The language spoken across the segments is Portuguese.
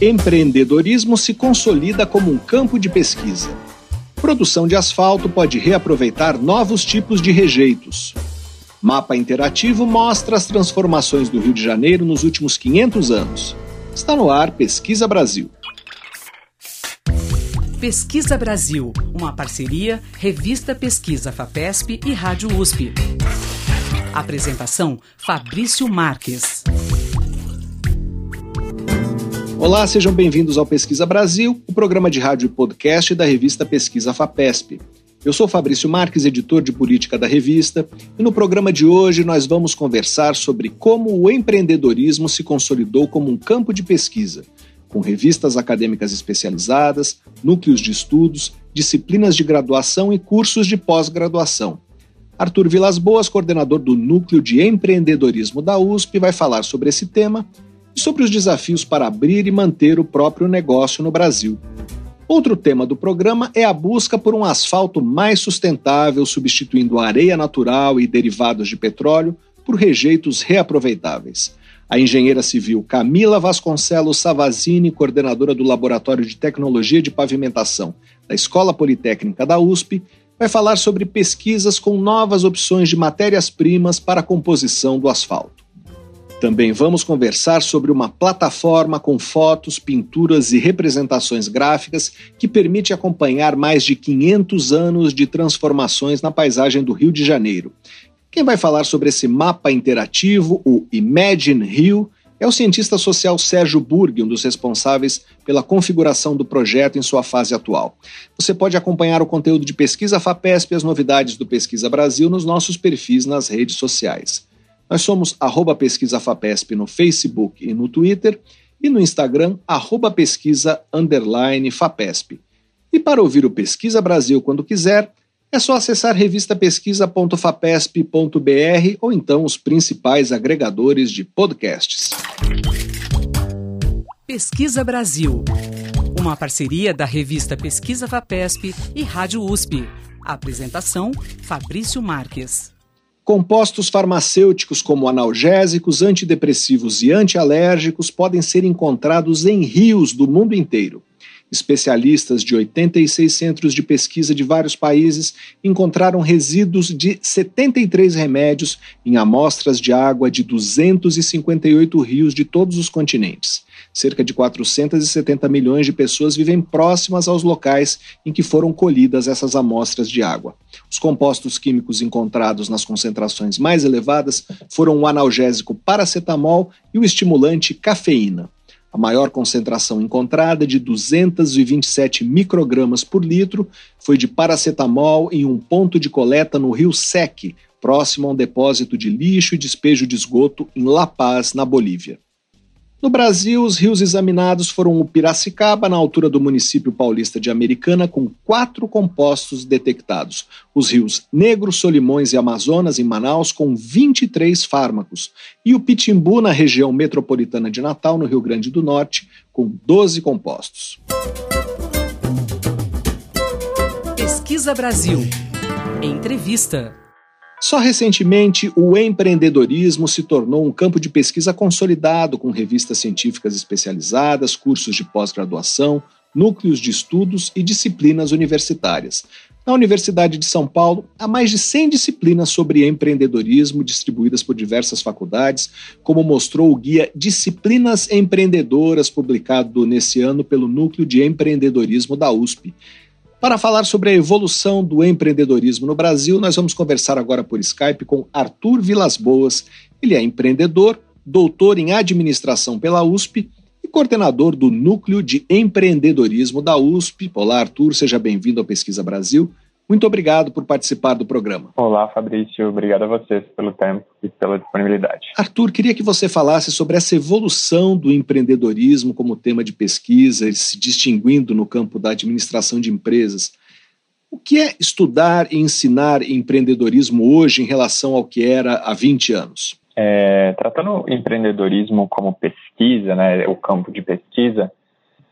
Empreendedorismo se consolida como um campo de pesquisa. Produção de asfalto pode reaproveitar novos tipos de rejeitos. Mapa interativo mostra as transformações do Rio de Janeiro nos últimos 500 anos. Está no ar Pesquisa Brasil. Pesquisa Brasil, uma parceria Revista Pesquisa FAPESP e Rádio USP. Apresentação Fabrício Marques. Olá, sejam bem-vindos ao Pesquisa Brasil, o programa de rádio e podcast da revista Pesquisa FAPESP. Eu sou Fabrício Marques, editor de política da revista, e no programa de hoje nós vamos conversar sobre como o empreendedorismo se consolidou como um campo de pesquisa, com revistas acadêmicas especializadas, núcleos de estudos, disciplinas de graduação e cursos de pós-graduação. Arthur Vilas Boas, coordenador do Núcleo de Empreendedorismo da USP, vai falar sobre esse tema e sobre os desafios para abrir e manter o próprio negócio no Brasil. Outro tema do programa é a busca por um asfalto mais sustentável, substituindo areia natural e derivados de petróleo por rejeitos reaproveitáveis. A engenheira civil Camila Vasconcelos Savazini, coordenadora do Laboratório de Tecnologia de Pavimentação da Escola Politécnica da USP, vai falar sobre pesquisas com novas opções de matérias-primas para a composição do asfalto. Também vamos conversar sobre uma plataforma com fotos, pinturas e representações gráficas que permite acompanhar mais de 500 anos de transformações na paisagem do Rio de Janeiro. Quem vai falar sobre esse mapa interativo, o Imagine Rio, é o cientista social Sérgio Burg, um dos responsáveis pela configuração do projeto em sua fase atual. Você pode acompanhar o conteúdo de Pesquisa FAPESP e as novidades do Pesquisa Brasil nos nossos perfis nas redes sociais. Nós somos arroba Pesquisa FAPESP no Facebook e no Twitter e no Instagram, arroba pesquisa underline FAPESP. E para ouvir o Pesquisa Brasil quando quiser, é só acessar revistapesquisa.fapesp.br ou então os principais agregadores de podcasts. Pesquisa Brasil, uma parceria da revista Pesquisa FAPESP e Rádio USP. apresentação: Fabrício Marques. Compostos farmacêuticos como analgésicos, antidepressivos e antialérgicos podem ser encontrados em rios do mundo inteiro. Especialistas de 86 centros de pesquisa de vários países encontraram resíduos de 73 remédios em amostras de água de 258 rios de todos os continentes. Cerca de 470 milhões de pessoas vivem próximas aos locais em que foram colhidas essas amostras de água. Os compostos químicos encontrados nas concentrações mais elevadas foram o analgésico paracetamol e o estimulante cafeína. A maior concentração encontrada, de 227 microgramas por litro, foi de paracetamol em um ponto de coleta no rio Sec, próximo a um depósito de lixo e despejo de esgoto em La Paz, na Bolívia. No Brasil, os rios examinados foram o Piracicaba, na altura do município paulista de Americana, com quatro compostos detectados. Os rios Negro, Solimões e Amazonas, em Manaus, com 23 fármacos. E o Pitimbu, na região metropolitana de Natal, no Rio Grande do Norte, com 12 compostos. Pesquisa Brasil. Entrevista. Só recentemente, o empreendedorismo se tornou um campo de pesquisa consolidado, com revistas científicas especializadas, cursos de pós-graduação, núcleos de estudos e disciplinas universitárias. Na Universidade de São Paulo, há mais de 100 disciplinas sobre empreendedorismo distribuídas por diversas faculdades, como mostrou o guia Disciplinas Empreendedoras, publicado nesse ano pelo Núcleo de Empreendedorismo da USP. Para falar sobre a evolução do empreendedorismo no Brasil, nós vamos conversar agora por Skype com Arthur Vilas Boas. Ele é empreendedor, doutor em administração pela USP e coordenador do Núcleo de Empreendedorismo da USP. Olá, Arthur, seja bem-vindo ao Pesquisa Brasil. Muito obrigado por participar do programa. Olá, Fabrício. Obrigado a vocês pelo tempo e pela disponibilidade. Arthur, queria que você falasse sobre essa evolução do empreendedorismo como tema de pesquisa, se distinguindo no campo da administração de empresas. O que é estudar e ensinar empreendedorismo hoje em relação ao que era há 20 anos? É, tratando o empreendedorismo como pesquisa, né, o campo de pesquisa,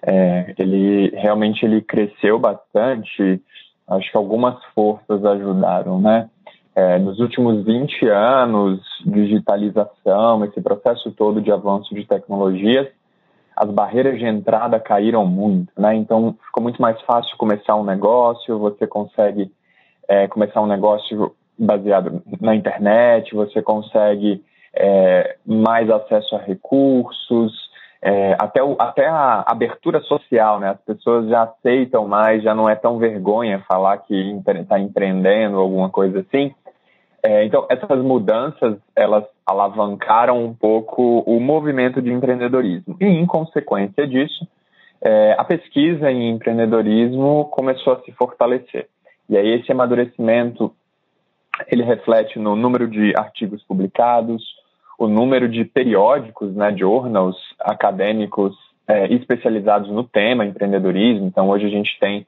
é, ele realmente ele cresceu bastante Acho que algumas forças ajudaram, né? É, nos últimos 20 anos, digitalização, esse processo todo de avanço de tecnologias, as barreiras de entrada caíram muito, né? Então ficou muito mais fácil começar um negócio, você consegue é, começar um negócio baseado na internet, você consegue é, mais acesso a recursos, é, até, o, até a abertura social, né? As pessoas já aceitam mais, já não é tão vergonha falar que está empreendendo alguma coisa assim. É, então, essas mudanças, elas alavancaram um pouco o movimento de empreendedorismo. E, em consequência disso, é, a pesquisa em empreendedorismo começou a se fortalecer. E aí, esse amadurecimento, ele reflete no número de artigos publicados, o número de periódicos, né, journals acadêmicos é, especializados no tema empreendedorismo. Então, hoje a gente tem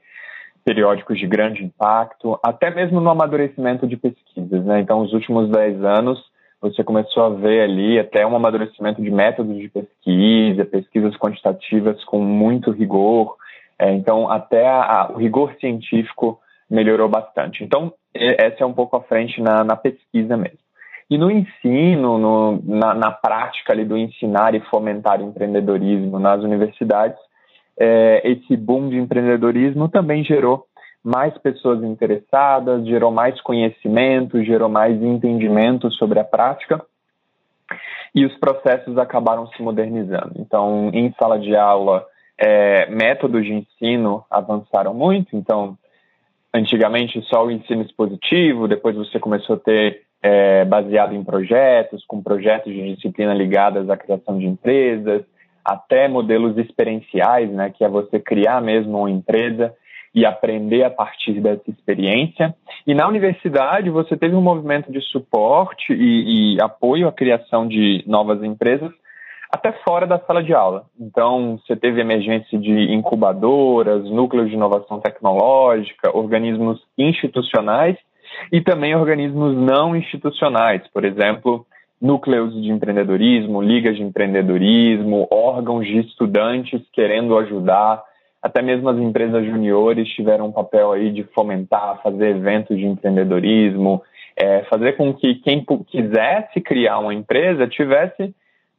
periódicos de grande impacto, até mesmo no amadurecimento de pesquisas. Né? Então, os últimos 10 anos, você começou a ver ali até um amadurecimento de métodos de pesquisa, pesquisas quantitativas com muito rigor. É, então, até a, o rigor científico melhorou bastante. Então, essa é um pouco à frente na, na pesquisa mesmo. E no ensino, no, na, na, prática ali do ensinar e fomentar empreendedorismo nas universidades, é, esse boom de empreendedorismo também gerou mais pessoas interessadas, gerou mais conhecimento, gerou mais entendimento sobre a prática e os processos acabaram se modernizando. Então, em sala de aula, é, métodos de ensino avançaram muito. Então, antigamente só o ensino expositivo, depois você começou a ter é, baseado em projetos, com projetos de disciplina ligadas à criação de empresas, até modelos experienciais, né, que é você criar mesmo uma empresa e aprender a partir dessa experiência. E na universidade você teve um movimento de suporte e, e apoio à criação de novas empresas até fora da sala de aula. Então, você teve emergência de incubadoras, núcleos de inovação tecnológica, organismos institucionais e também organismos não institucionais, por exemplo, núcleos de empreendedorismo, ligas de empreendedorismo, órgãos de estudantes querendo ajudar, até mesmo as empresas juniores tiveram um papel aí de fomentar, fazer eventos de empreendedorismo, é, fazer com que quem quisesse criar uma empresa tivesse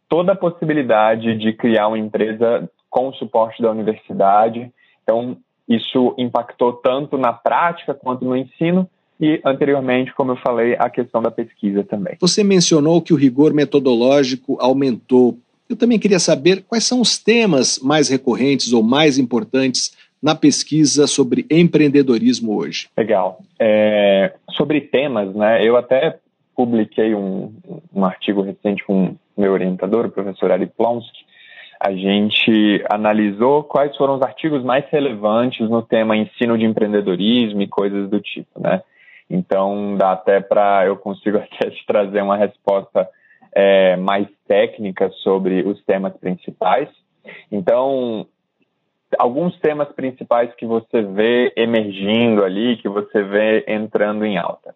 toda a possibilidade de criar uma empresa com o suporte da universidade. Então, isso impactou tanto na prática quanto no ensino e, anteriormente, como eu falei, a questão da pesquisa também. Você mencionou que o rigor metodológico aumentou. Eu também queria saber quais são os temas mais recorrentes ou mais importantes na pesquisa sobre empreendedorismo hoje. Legal. É, sobre temas, né? Eu até publiquei um, um artigo recente com meu orientador, o professor Ari Plonsky. A gente analisou quais foram os artigos mais relevantes no tema ensino de empreendedorismo e coisas do tipo, né? Então dá até para eu consigo até te trazer uma resposta é, mais técnica sobre os temas principais. Então alguns temas principais que você vê emergindo ali, que você vê entrando em alta.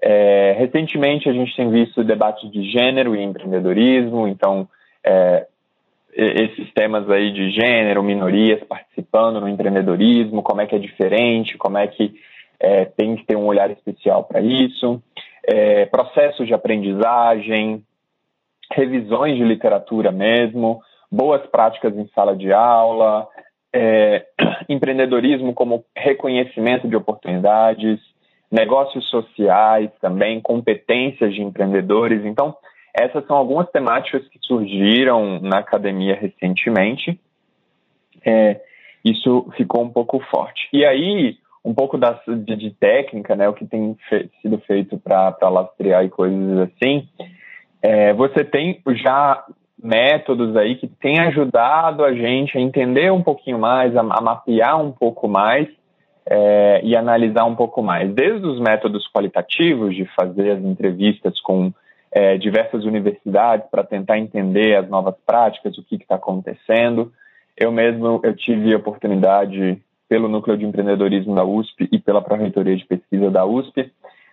É, recentemente a gente tem visto debates de gênero e empreendedorismo, então é, esses temas aí de gênero, minorias participando no empreendedorismo, como é que é diferente, como é que é, tem que ter um olhar especial para isso, é, processos de aprendizagem, revisões de literatura mesmo, boas práticas em sala de aula, é, empreendedorismo como reconhecimento de oportunidades, negócios sociais também, competências de empreendedores. Então, essas são algumas temáticas que surgiram na academia recentemente. É, isso ficou um pouco forte. E aí, um pouco das, de, de, técnica, né, o que tem fe sido feito para lastrear e coisas assim, é, você tem já métodos aí que têm ajudado a gente a entender um pouquinho mais, a, a mapear um pouco mais é, e analisar um pouco mais. Desde os métodos qualitativos, de fazer as entrevistas com é, diversas universidades para tentar entender as novas práticas, o que está acontecendo. Eu mesmo eu tive a oportunidade pelo Núcleo de Empreendedorismo da USP e pela Pró-Reitoria de Pesquisa da USP,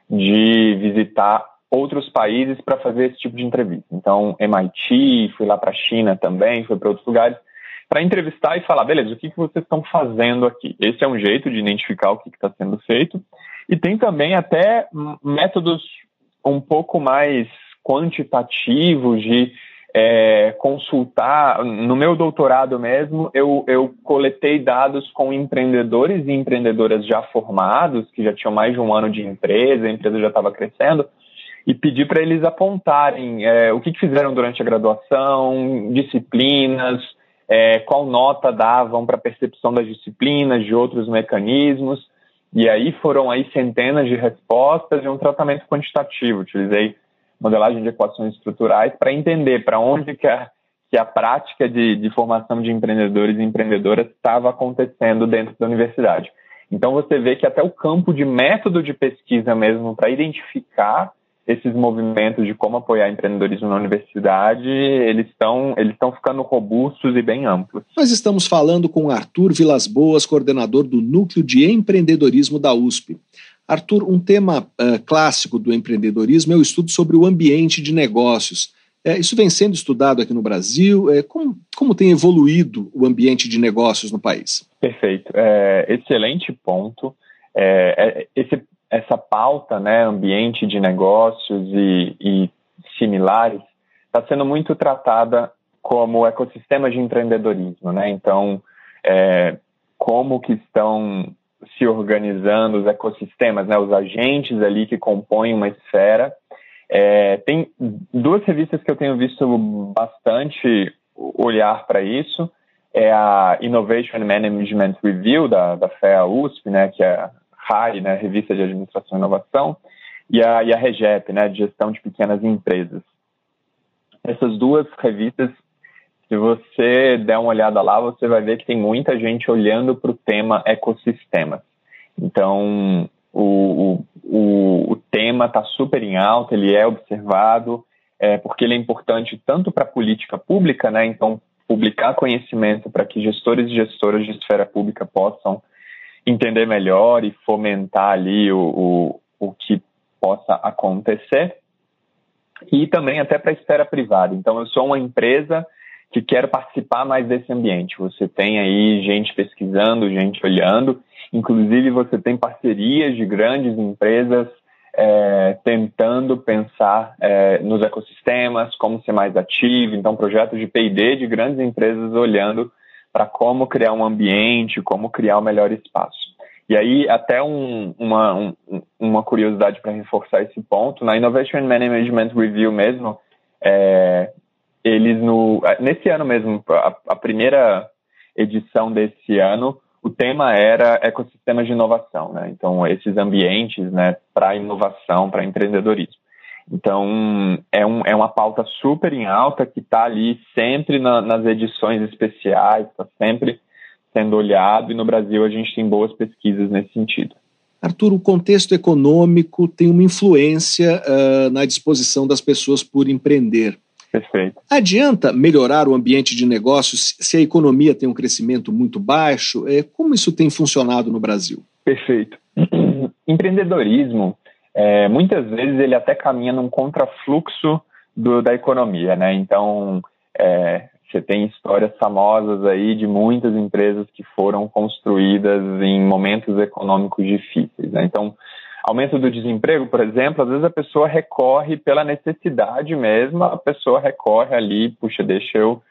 de visitar outros países para fazer esse tipo de entrevista. Então, MIT, fui lá para a China também, fui para outros lugares, para entrevistar e falar, beleza, o que, que vocês estão fazendo aqui? Esse é um jeito de identificar o que está sendo feito. E tem também até métodos um pouco mais quantitativos de é, consultar. No meu doutorado mesmo, eu, eu coletei dados com empreendedores e empreendedoras já formados, que já tinham mais de um ano de empresa, a empresa já estava crescendo, e pedi para eles apontarem é, o que, que, fizeram durante a graduação, disciplinas, é, qual nota davam para percepção das disciplinas, de outros mecanismos. E aí foram aí centenas de respostas e um tratamento quantitativo. Utilizei modelagem de equações estruturais para entender para onde que a, que a prática de, de formação de empreendedores e empreendedoras estava acontecendo dentro da universidade. Então você vê que até o campo de método de pesquisa mesmo para identificar esses movimentos de como apoiar empreendedorismo na universidade, eles estão eles estão ficando robustos e bem amplos. Nós estamos falando com Arthur Vilas Boas, coordenador do Núcleo de Empreendedorismo da USP. Arthur, um tema uh, clássico do empreendedorismo é o estudo sobre o ambiente de negócios. É, isso vem sendo estudado aqui no Brasil. É, como, como tem evoluído o ambiente de negócios no país? Perfeito. É, excelente ponto. É, é, esse, essa pauta, né, ambiente de negócios e, e similares, está sendo muito tratada como ecossistema de empreendedorismo. Né? Então, é, como que estão se organizando, os ecossistemas, né, os agentes ali que compõem uma esfera. É, tem duas revistas que eu tenho visto bastante olhar para isso. É a Innovation Management Review, da, da FEA USP, né, que é a RAI, né, Revista de Administração e Inovação, e a, e a REGEP, né, de Gestão de Pequenas Empresas. Essas duas revistas se você der uma olhada lá, você vai ver que tem muita gente olhando para o tema ecossistema. Então, o, o, o tema está super em alta, ele é observado, é, porque ele é importante tanto para a política pública, né? Então, publicar conhecimento para que gestores e gestoras de esfera pública possam entender melhor e fomentar ali o, o, o que possa acontecer. E também até para a esfera privada. Então, eu sou uma empresa que quer participar mais desse ambiente. Você tem aí gente pesquisando, gente olhando, inclusive você tem parcerias de grandes empresas é, tentando pensar é, nos ecossistemas, como ser mais ativo, então projetos de P&D de grandes empresas olhando para como criar um ambiente, como criar um melhor espaço. E aí, até um, uma, um, uma curiosidade para reforçar esse ponto, na Innovation Management Review mesmo, é, eles no nesse ano mesmo, a, a, primeira edição desse ano, o tema era ecossistemas de inovação, né? Então esses ambientes, né, para inovação, para empreendedorismo. Então é, um, é uma pauta super em alta que está ali sempre na, nas edições especiais, está sempre sendo olhado e no Brasil a gente tem boas pesquisas nesse sentido. Arthur, o contexto econômico tem uma influência uh, na disposição das pessoas por empreender. Perfeito. Adianta melhorar o ambiente de negócios se a economia tem um crescimento muito baixo? É, como isso tem funcionado no Brasil? Perfeito. Empreendedorismo, é, muitas vezes ele até caminha num contrafluxo do, da economia, né? Então, é, você tem histórias famosas aí de muitas empresas que foram construídas em momentos econômicos difíceis, né? Então, aumento do desemprego, por exemplo, às vezes a pessoa recorre pela necessidade mesmo, a pessoa recorre ali, puxa, deixa eu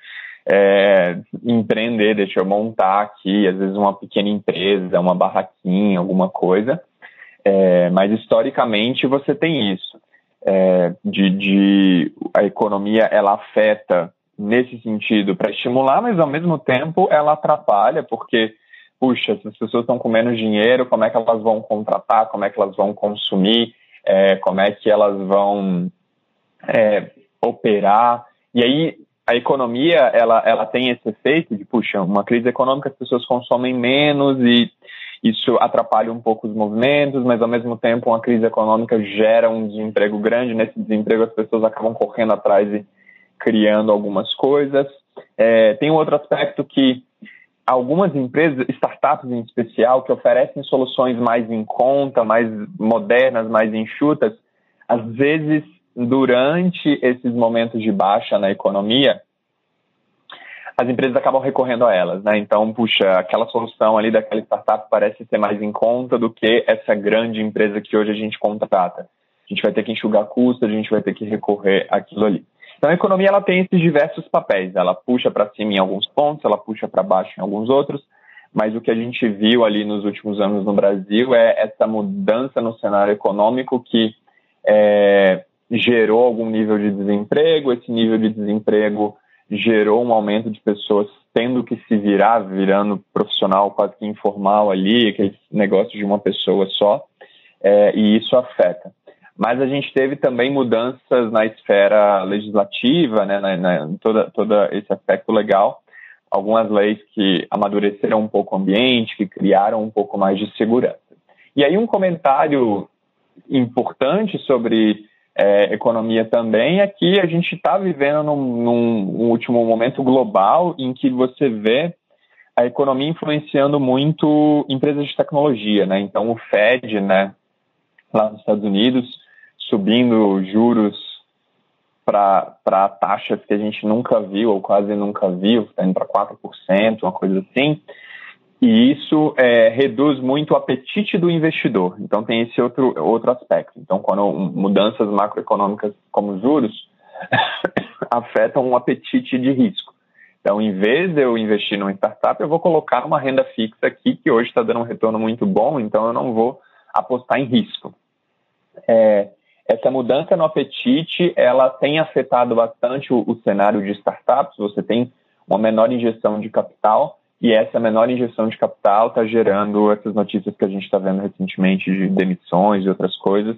é, empreender, deixa eu montar aqui, às vezes uma pequena empresa, uma barraquinha, alguma coisa. É, mas historicamente você tem isso. É, de, de, a economia ela afeta nesse sentido para estimular, mas ao mesmo tempo ela atrapalha, porque puxa, se as pessoas estão com menos dinheiro, como é que elas vão contratar, como é que elas vão consumir, é, como é que elas vão é, operar. E aí a economia ela, ela tem esse efeito de, puxa, uma crise econômica as pessoas consomem menos e isso atrapalha um pouco os movimentos, mas ao mesmo tempo uma crise econômica gera um desemprego grande. Nesse desemprego as pessoas acabam correndo atrás e criando algumas coisas. É, tem um outro aspecto que algumas empresas, startups em especial, que oferecem soluções mais em conta, mais modernas, mais enxutas, às vezes, durante esses momentos de baixa na economia, as empresas acabam recorrendo a elas, né? Então, puxa, aquela solução ali daquela startup parece ser mais em conta do que essa grande empresa que hoje a gente contrata. A gente vai ter que enxugar custos, a gente vai ter que recorrer àquilo ali. Então a economia ela tem esses diversos papéis. Ela puxa para cima em alguns pontos, ela puxa para baixo em alguns outros. Mas o que a gente viu ali nos últimos anos no Brasil é essa mudança no cenário econômico que é, gerou algum nível de desemprego. Esse nível de desemprego gerou um aumento de pessoas tendo que se virar, virando profissional quase que informal ali, aquele negócio de uma pessoa só, é, e isso afeta. Mas a gente teve também mudanças na esfera legislativa, né, na, na, toda, todo esse aspecto legal, algumas leis que amadureceram um pouco o ambiente, que criaram um pouco mais de segurança. E aí um comentário importante sobre é, economia também é que a gente está vivendo num, num, último momento global em que você vê a economia influenciando muito empresas de tecnologia, né? Então o Fed, né, lá nos Estados Unidos, subindo juros para taxas que a gente nunca viu ou quase nunca viu, está indo para 4%, uma coisa assim. E isso é, reduz muito o apetite do investidor. Então, tem esse outro, outro aspecto. Então, quando mudanças macroeconômicas como juros afetam o apetite de risco. Então, em vez de eu investir numa startup, eu vou colocar uma renda fixa aqui, que hoje está dando um retorno muito bom, então eu não vou apostar em risco. É, essa mudança no apetite, ela tem afetado bastante o, o cenário de startups. Você tem uma menor injeção de capital, e essa menor injeção de capital está gerando essas notícias que a gente está vendo recentemente de demissões e outras coisas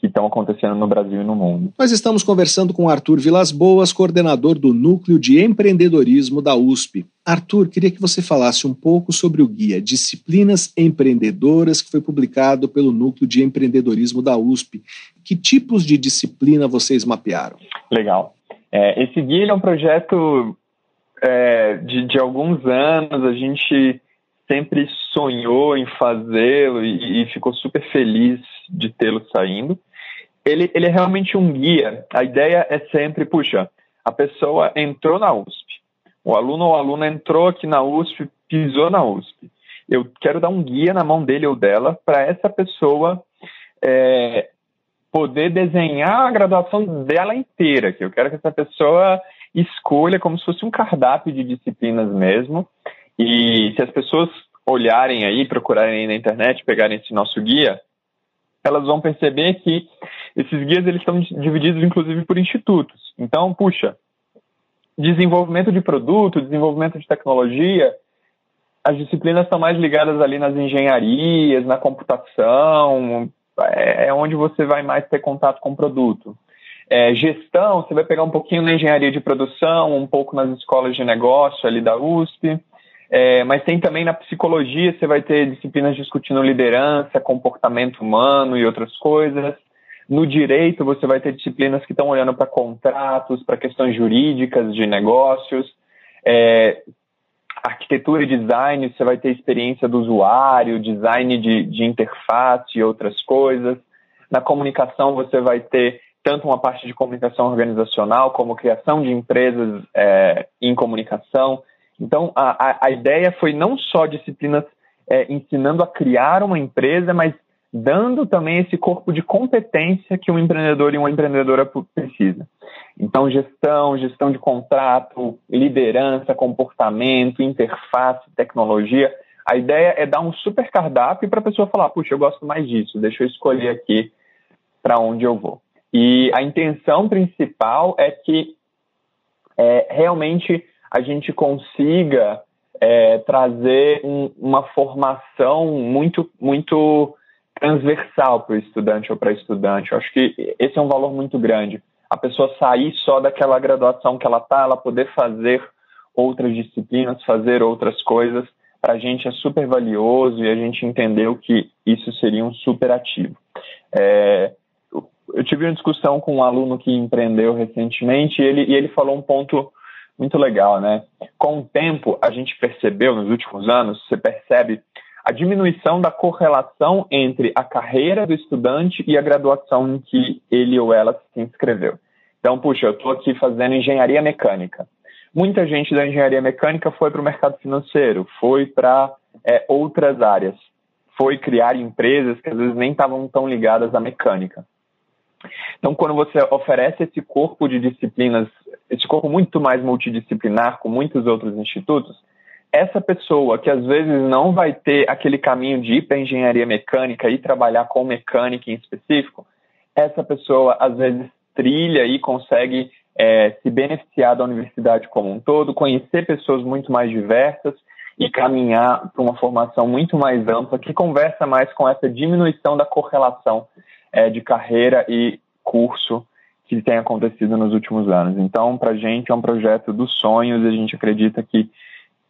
que estão acontecendo no Brasil e no mundo. Nós estamos conversando com Arthur Vilas Boas, coordenador do Núcleo de Empreendedorismo da USP. Arthur, queria que você falasse um pouco sobre o guia Disciplinas Empreendedoras, que foi publicado pelo Núcleo de Empreendedorismo da USP. Que tipos de disciplina vocês mapearam? Legal. É, esse guia é um projeto é, de, de alguns anos, a gente sempre sonhou em fazê-lo e, e, ficou super feliz de tê-lo saindo. Ele, ele é realmente um guia. A ideia é sempre, puxa, a pessoa entrou na USP, o aluno ou aluna entrou aqui na USP, pisou na USP. Eu quero dar um guia na mão dele ou dela para essa pessoa é, poder desenhar a graduação dela inteira. Que eu quero que essa pessoa escolha como se fosse um cardápio de disciplinas mesmo. E se as pessoas olharem aí, procurarem aí na internet, pegarem esse nosso guia, elas vão perceber que esses guias eles estão divididos inclusive por institutos. Então, puxa, desenvolvimento de produto, desenvolvimento de tecnologia, as disciplinas estão mais ligadas ali nas engenharias, na computação, é, é onde você vai mais ter contato com o produto. É, gestão, você vai pegar um pouquinho na engenharia de produção, um pouco nas escolas de negócio ali da USP, é, mas tem também na psicologia, você vai ter disciplinas discutindo liderança, comportamento humano e outras coisas. No direito, você vai ter disciplinas que estão olhando para contratos, para questões jurídicas de negócios. É, arquitetura e design, você vai ter experiência do usuário, design de, de interface e outras coisas. Na comunicação, você vai ter tanto uma parte de comunicação organizacional como criação de empresas é, em comunicação. Então, a, a, ideia foi não só disciplinas é, ensinando a criar uma empresa, mas dando também esse corpo de competência que um empreendedor e uma empreendedora precisa. Então, gestão, gestão de contrato, liderança, comportamento, interface, tecnologia. A ideia é dar um super cardápio para a pessoa falar: puxa, eu gosto mais disso, deixa eu escolher aqui para onde eu vou. E a intenção principal é que é, realmente a gente consiga é, trazer um, uma formação muito, muito transversal para o estudante ou para a estudante. Eu acho que esse é um valor muito grande. A pessoa sair só daquela graduação que ela está, ela poder fazer outras disciplinas, fazer outras coisas, para a gente é super valioso e a gente entendeu que isso seria um super ativo. É, eu tive uma discussão com um aluno que empreendeu recentemente e ele, e ele falou um ponto muito legal, né? Com o tempo, a gente percebeu, nos últimos anos, você percebe a diminuição da correlação entre a carreira do estudante e a graduação em que ele ou ela se inscreveu. Então, puxa, eu estou aqui fazendo engenharia mecânica. Muita gente da engenharia mecânica foi para o mercado financeiro, foi para é, outras áreas, foi criar empresas que às vezes nem estavam tão ligadas à mecânica. Então, quando você oferece esse corpo de disciplinas, esse corpo muito mais multidisciplinar com muitos outros institutos, essa pessoa que às vezes não vai ter aquele caminho de ir para engenharia mecânica e trabalhar com mecânica em específico, essa pessoa às vezes trilha e consegue é, se beneficiar da universidade como um todo, conhecer pessoas muito mais diversas e caminhar para uma formação muito mais ampla que conversa mais com essa diminuição da correlação é, de carreira e curso que tem acontecido nos últimos anos. Então, para a gente é um projeto dos sonhos e a gente acredita que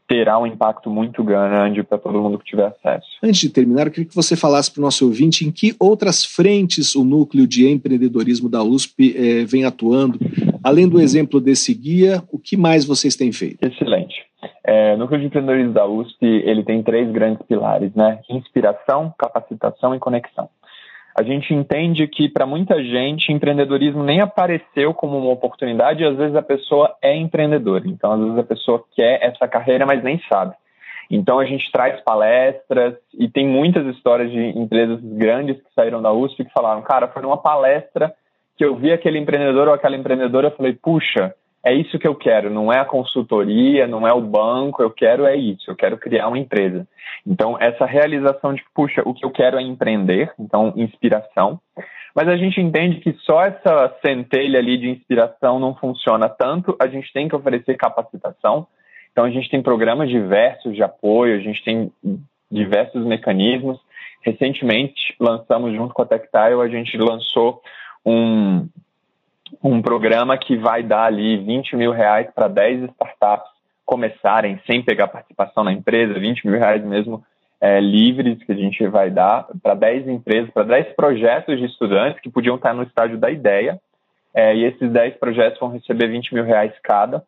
terá um impacto muito grande para todo mundo que tiver acesso. Antes de terminar, eu queria que você falasse para o nosso ouvinte em que outras frentes o núcleo de empreendedorismo da USP eh, vem atuando. Além do exemplo desse guia, o que mais vocês têm feito? Excelente. É, o núcleo de empreendedorismo da USP ele tem três grandes pilares, né? Inspiração, capacitação e conexão a gente entende que para muita gente empreendedorismo nem apareceu como uma oportunidade e às vezes a pessoa é empreendedora. Então, às vezes a pessoa quer essa carreira, mas nem sabe. Então, a gente traz palestras e tem muitas histórias de empresas grandes que saíram da USP que falaram: cara, foi numa palestra que eu vi aquele empreendedor ou aquela empreendedora, eu falei, puxa, é isso que eu quero, não é a consultoria, não é o banco, eu quero é isso, eu quero criar uma empresa. Então, essa realização de, puxa, o que eu quero é empreender, então, inspiração. Mas a gente entende que só essa centelha ali de inspiração não funciona tanto, a gente tem que oferecer capacitação. Então, a gente tem programas diversos de apoio, a gente tem diversos mecanismos. Recentemente, lançamos junto com a Tectile, a gente lançou um, um programa que vai dar ali 20 mil reais para 10 startups começarem sem pegar participação na empresa, 20 mil reais mesmo é, livres que a gente vai dar para 10 empresas, para 10 projetos de estudantes que podiam estar no estágio da ideia. É, e esses 10 projetos vão receber 20 mil reais cada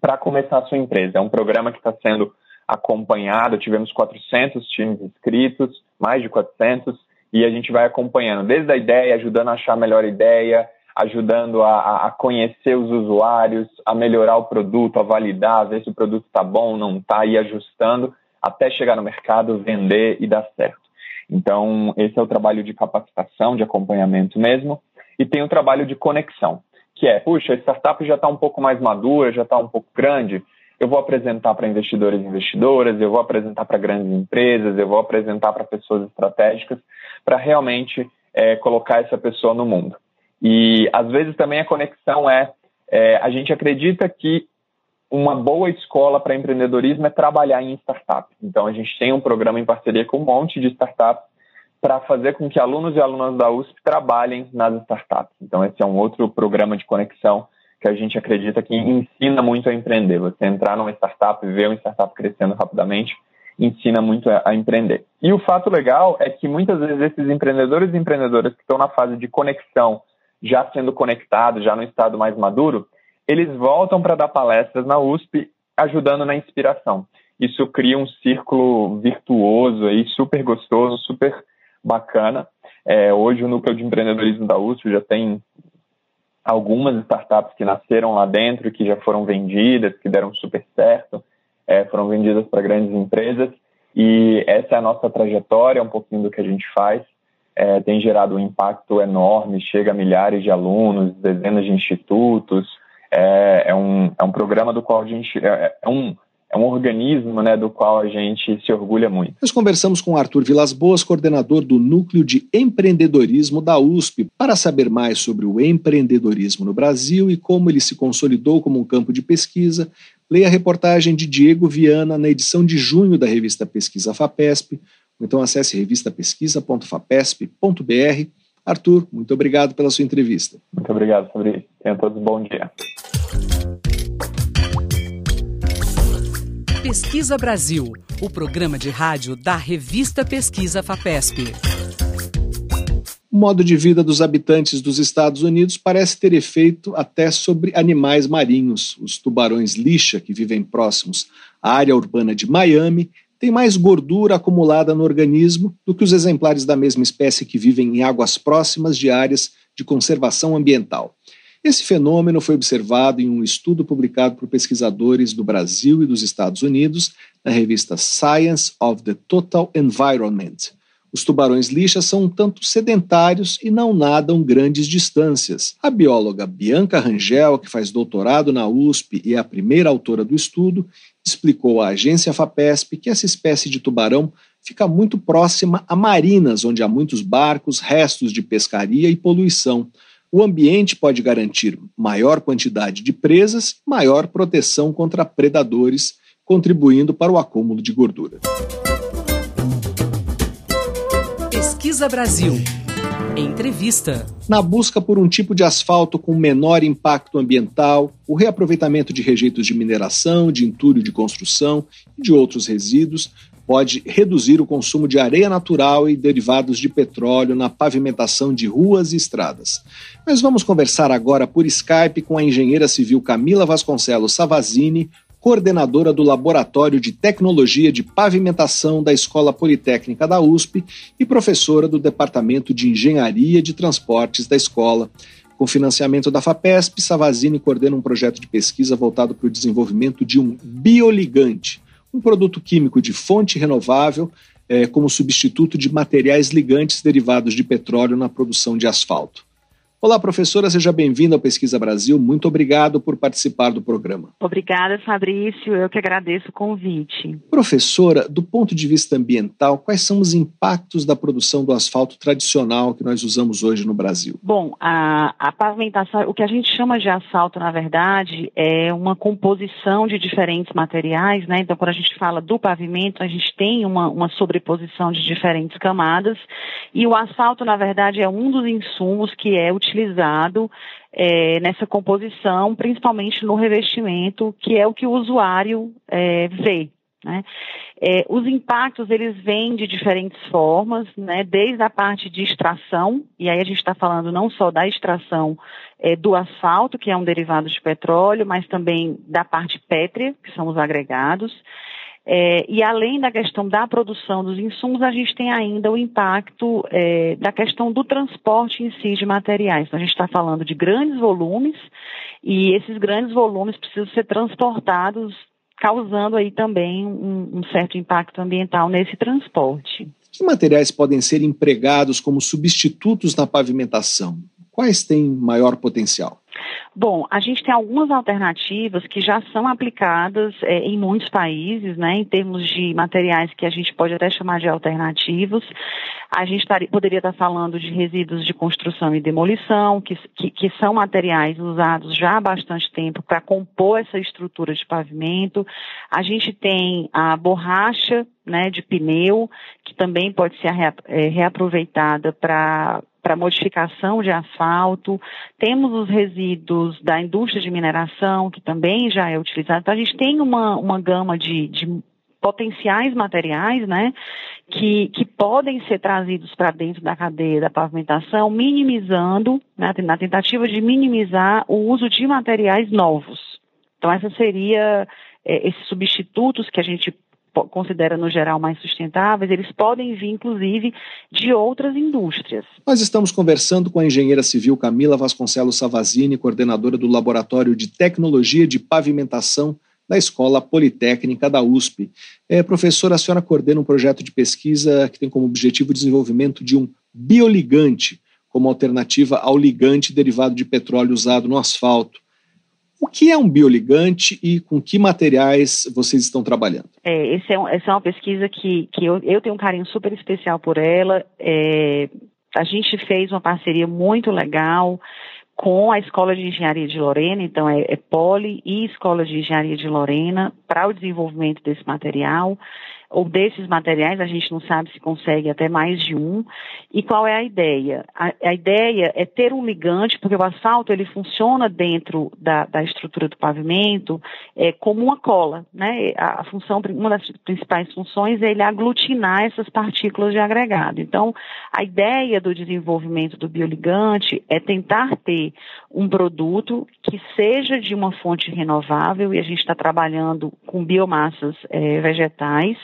para começar a sua empresa. É um programa que está sendo acompanhado, tivemos 400 times inscritos, mais de 400, e a gente vai acompanhando desde a ideia, ajudando a achar a melhor ideia, ajudando a, a, conhecer os usuários, a melhorar o produto, a validar, a ver se o produto está bom, não está, e ajustando até chegar no mercado, vender e dar certo. Então, esse é o trabalho de capacitação, de acompanhamento mesmo. E tem o trabalho de conexão, que é, puxa, a startup já está um pouco mais madura, já está um pouco grande, eu vou apresentar para investidores e investidoras, eu vou apresentar para grandes empresas, eu vou apresentar para pessoas estratégicas, para realmente é, colocar essa pessoa no mundo. E às vezes também a conexão é, é a gente acredita que uma boa escola para empreendedorismo é trabalhar em startup. Então a gente tem um programa em parceria com um monte de startups para fazer com que alunos e alunas da USP trabalhem nas startups. Então esse é um outro programa de conexão que a gente acredita que ensina muito a empreender. Você entrar numa startup, ver uma startup crescendo rapidamente, ensina muito a, empreender. E o fato legal é que muitas vezes esses empreendedores e empreendedoras que estão na fase de conexão já sendo conectados, já no estado mais maduro, eles voltam para dar palestras na USP, ajudando na inspiração. Isso cria um círculo virtuoso aí, super gostoso, super bacana. É, hoje o núcleo de empreendedorismo da USP já tem algumas startups que nasceram lá dentro, que já foram vendidas, que deram super certo, é, foram vendidas para grandes empresas. E essa é a nossa trajetória, um pouquinho do que a gente faz é, tem gerado um impacto enorme, chega a milhares de alunos, dezenas de institutos. É, é, um, é um programa do qual a gente. É, é, um, é um organismo né, do qual a gente se orgulha muito. Nós conversamos com Arthur Vilas Boas, coordenador do Núcleo de Empreendedorismo da USP, para saber mais sobre o empreendedorismo no Brasil e como ele se consolidou como um campo de pesquisa. Leia a reportagem de Diego Viana na edição de junho da revista Pesquisa FAPESP, então acesse revistapesquisa.fapesp.br. Arthur, muito obrigado pela sua entrevista. Muito obrigado, Fabrício. Tenham todos um bom dia. Pesquisa Brasil, o programa de rádio da revista Pesquisa FAPESP. O modo de vida dos habitantes dos Estados Unidos parece ter efeito até sobre animais marinhos. Os tubarões lixa, que vivem próximos à área urbana de Miami, tem mais gordura acumulada no organismo do que os exemplares da mesma espécie que vivem em águas próximas de áreas de conservação ambiental. Esse fenômeno foi observado em um estudo publicado por pesquisadores do Brasil e dos Estados Unidos na revista Science of the Total Environment. Os tubarões lixa são um tanto sedentários e não nadam grandes distâncias. A bióloga Bianca Rangel, que faz doutorado na USP e é a primeira autora do estudo, explicou à agência FAPESP que essa espécie de tubarão fica muito próxima a marinas, onde há muitos barcos, restos de pescaria e poluição. O ambiente pode garantir maior quantidade de presas, maior proteção contra predadores, contribuindo para o acúmulo de gordura. Pesquisa Brasil. Entrevista. Na busca por um tipo de asfalto com menor impacto ambiental, o reaproveitamento de rejeitos de mineração, de entulho de construção e de outros resíduos pode reduzir o consumo de areia natural e derivados de petróleo na pavimentação de ruas e estradas. Mas vamos conversar agora por Skype com a engenheira civil Camila Vasconcelos Savazini, coordenadora do Laboratório de Tecnologia de Pavimentação da Escola Politécnica da USP e professora do Departamento de Engenharia de Transportes da escola. Com financiamento da FAPESP, Savazini coordena um projeto de pesquisa voltado para o desenvolvimento de um bioligante, um produto químico de fonte renovável é, como substituto de materiais ligantes derivados de petróleo na produção de asfalto. Olá, professora, seja bem-vinda ao Pesquisa Brasil. Muito obrigado por participar do programa. Obrigada, Fabrício. Eu que agradeço o convite. Professora, do ponto de vista ambiental, quais são os impactos da produção do asfalto tradicional que nós usamos hoje no Brasil? Bom, a, a pavimentação, o que a gente chama de asfalto, na verdade, é uma composição de diferentes materiais, né? Então, quando a gente fala do pavimento, a gente tem uma, uma sobreposição de diferentes camadas e o asfalto, na verdade, é um dos insumos que é utilizado utilizado é, nessa composição, principalmente no revestimento, que é o que o usuário é, vê. Né? É, os impactos eles vêm de diferentes formas, né? desde a parte de extração, e aí a gente está falando não só da extração é, do asfalto, que é um derivado de petróleo, mas também da parte pétrea, que são os agregados, é, e além da questão da produção dos insumos, a gente tem ainda o impacto é, da questão do transporte em si de materiais. Então, a gente está falando de grandes volumes e esses grandes volumes precisam ser transportados, causando aí também um, um certo impacto ambiental nesse transporte. Que materiais podem ser empregados como substitutos na pavimentação? Quais têm maior potencial? Bom, a gente tem algumas alternativas que já são aplicadas é, em muitos países, né, em termos de materiais que a gente pode até chamar de alternativos. A gente tar, poderia estar falando de resíduos de construção e demolição, que, que, que são materiais usados já há bastante tempo para compor essa estrutura de pavimento. A gente tem a borracha né, de pneu, que também pode ser é, reaproveitada para para modificação de asfalto, temos os resíduos da indústria de mineração, que também já é utilizado. Então, a gente tem uma, uma gama de, de potenciais materiais, né, que, que podem ser trazidos para dentro da cadeia da pavimentação, minimizando, né, na tentativa de minimizar o uso de materiais novos. Então, essa seria é, esses substitutos que a gente considera no geral mais sustentáveis, eles podem vir inclusive de outras indústrias. Nós estamos conversando com a engenheira civil Camila Vasconcelos Savazini, coordenadora do Laboratório de Tecnologia de Pavimentação da Escola Politécnica da USP. É, professora, a senhora coordena um projeto de pesquisa que tem como objetivo o desenvolvimento de um bioligante como alternativa ao ligante derivado de petróleo usado no asfalto. O que é um bioligante e com que materiais vocês estão trabalhando? É, é um, essa é uma pesquisa que, que eu, eu, tenho um carinho super especial por ela. É, a gente fez uma parceria muito legal com a Escola de Engenharia de Lorena, então é, é Poli e Escola de Engenharia de Lorena, para o desenvolvimento desse material ou desses materiais, a gente não sabe se consegue até mais de um. E qual é a ideia? A, a ideia é ter um ligante, porque o asfalto ele funciona dentro da, da estrutura do pavimento é, como uma cola, né? A, a função, uma das principais funções é ele aglutinar essas partículas de agregado. Então, a ideia do desenvolvimento do bioligante é tentar ter um produto que seja de uma fonte renovável, e a gente está trabalhando com biomassas é, vegetais,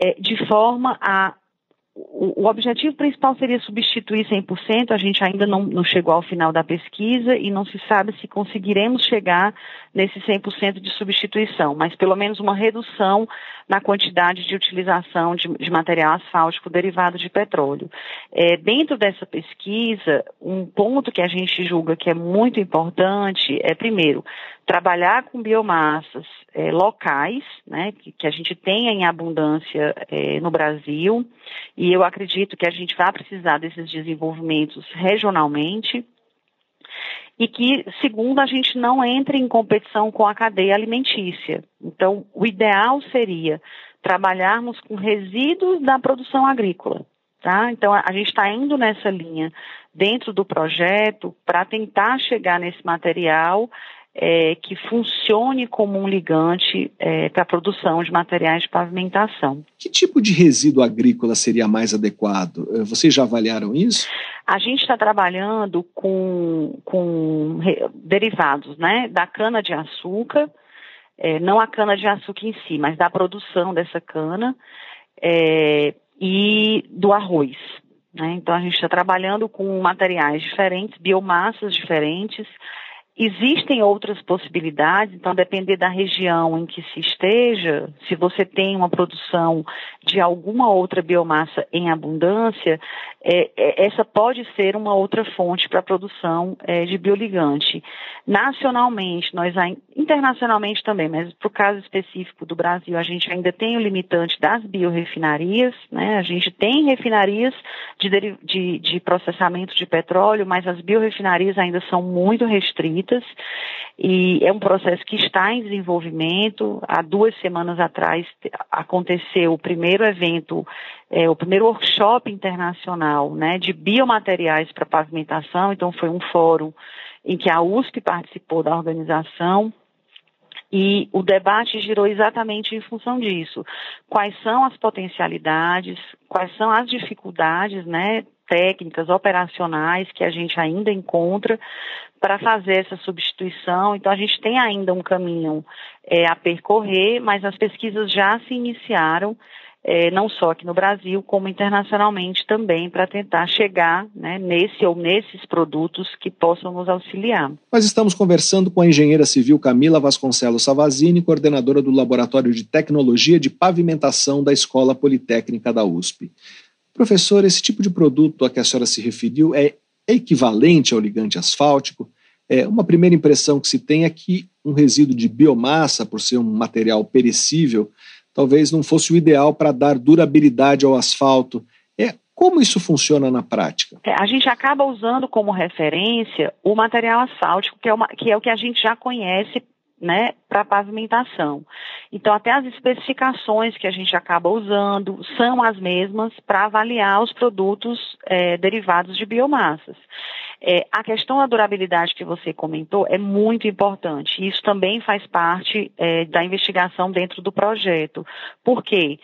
é, de forma a o, objetivo principal seria substituir 100%, a gente ainda não, não, chegou ao final da pesquisa e não se sabe se conseguiremos chegar nesse 100% de substituição, mas pelo menos uma redução na quantidade de utilização de, de material asfáltico derivado de petróleo. É, dentro dessa pesquisa, um ponto que a gente julga que é muito importante é, primeiro, trabalhar com biomassas é, locais, né, que, que, a gente tenha em abundância é, no Brasil, e eu acredito que a gente vai precisar desses desenvolvimentos regionalmente, e que, segundo, a gente não entre em competição com a cadeia alimentícia. Então, o ideal seria trabalharmos com resíduos da produção agrícola. Tá? Então, a, gente está indo nessa linha dentro do projeto para tentar chegar nesse material é, que funcione como um ligante é, para a produção de materiais de pavimentação. Que tipo de resíduo agrícola seria mais adequado? Eh, vocês já avaliaram isso? A gente está trabalhando com, com derivados né, da cana-de-açúcar, é, não a cana-de-açúcar em si, mas da produção dessa cana é, e do arroz. Né? Então, a gente está trabalhando com materiais diferentes, biomassas diferentes, Existem outras possibilidades, então, depender da região em que se esteja, se você tem uma produção de alguma outra biomassa em abundância, é, é, essa pode ser uma outra fonte para a produção é, de bioligante. Nacionalmente, nós internacionalmente também, mas para o caso específico do Brasil, a gente ainda tem o limitante das biorrefinarias, né? A gente tem refinarias de, de, de processamento de petróleo, mas as biorrefinarias ainda são muito restritas e é um processo que está em desenvolvimento. Há duas semanas atrás aconteceu o primeiro evento, é, o primeiro workshop internacional né, de biomateriais para pavimentação. Então, foi um fórum em que a USP participou da organização. E o debate girou exatamente em função disso. Quais são as potencialidades, quais são as dificuldades, né, técnicas, operacionais que a gente ainda encontra para fazer essa substituição. Então, a gente tem ainda um caminho é, a percorrer, mas as pesquisas já se iniciaram, é, não só aqui no Brasil, como internacionalmente também, para tentar chegar né, nesse ou nesses produtos que possam nos auxiliar. Nós estamos conversando com a engenheira civil Camila Vasconcelos Savazini, coordenadora do Laboratório de Tecnologia de Pavimentação da Escola Politécnica da USP. Professor, esse tipo de produto a que a senhora se referiu é equivalente ao ligante asfáltico? É, uma primeira impressão que se tem é que um resíduo de biomassa, por ser um material perecível, talvez não fosse o ideal para dar durabilidade ao asfalto. É, como isso funciona na prática? É, a gente acaba usando como referência o material asfáltico, que é, uma, que é o que a gente já conhece né, para pavimentação. Então, até as especificações que a gente acaba usando são as mesmas para avaliar os produtos é, derivados de biomassas. É, a questão da durabilidade que você comentou é muito importante. Isso também faz parte é, da investigação dentro do projeto. Por quê?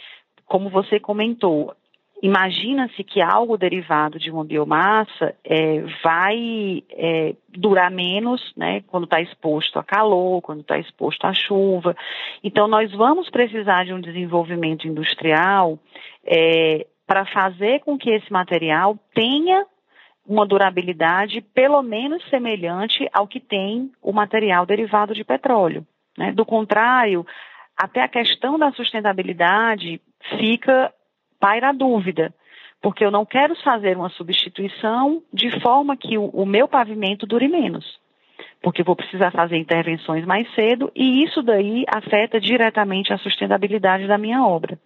Como você comentou, Imagina-se que algo derivado de uma biomassa é, vai é, durar menos, né, quando está exposto a calor, quando está exposto à chuva. Então, nós vamos precisar de um desenvolvimento industrial é, para fazer com que esse material tenha uma durabilidade pelo menos semelhante ao que tem o material derivado de petróleo. Né? Do contrário, até a questão da sustentabilidade fica paira a dúvida, porque eu não quero fazer uma substituição de forma que o, o meu pavimento dure menos porque vou precisar fazer intervenções mais cedo e isso daí afeta diretamente a sustentabilidade da minha obra.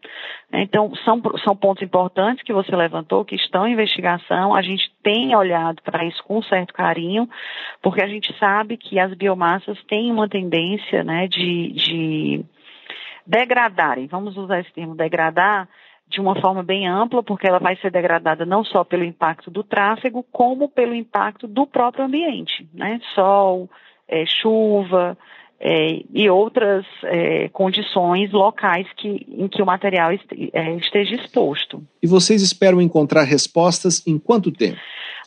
Então, são, são pontos importantes que você levantou, que estão em investigação, a gente tem olhado para isso com certo carinho, porque a gente sabe que as biomassas têm uma tendência né, de, de degradarem, vamos usar esse termo, degradar, de uma forma bem ampla, porque ela vai ser degradada não só pelo impacto do tráfego, como pelo impacto do próprio ambiente, né? Sol, é, chuva é, e outras é, condições locais que, em que o material é, esteja exposto. E vocês esperam encontrar respostas em quanto tempo?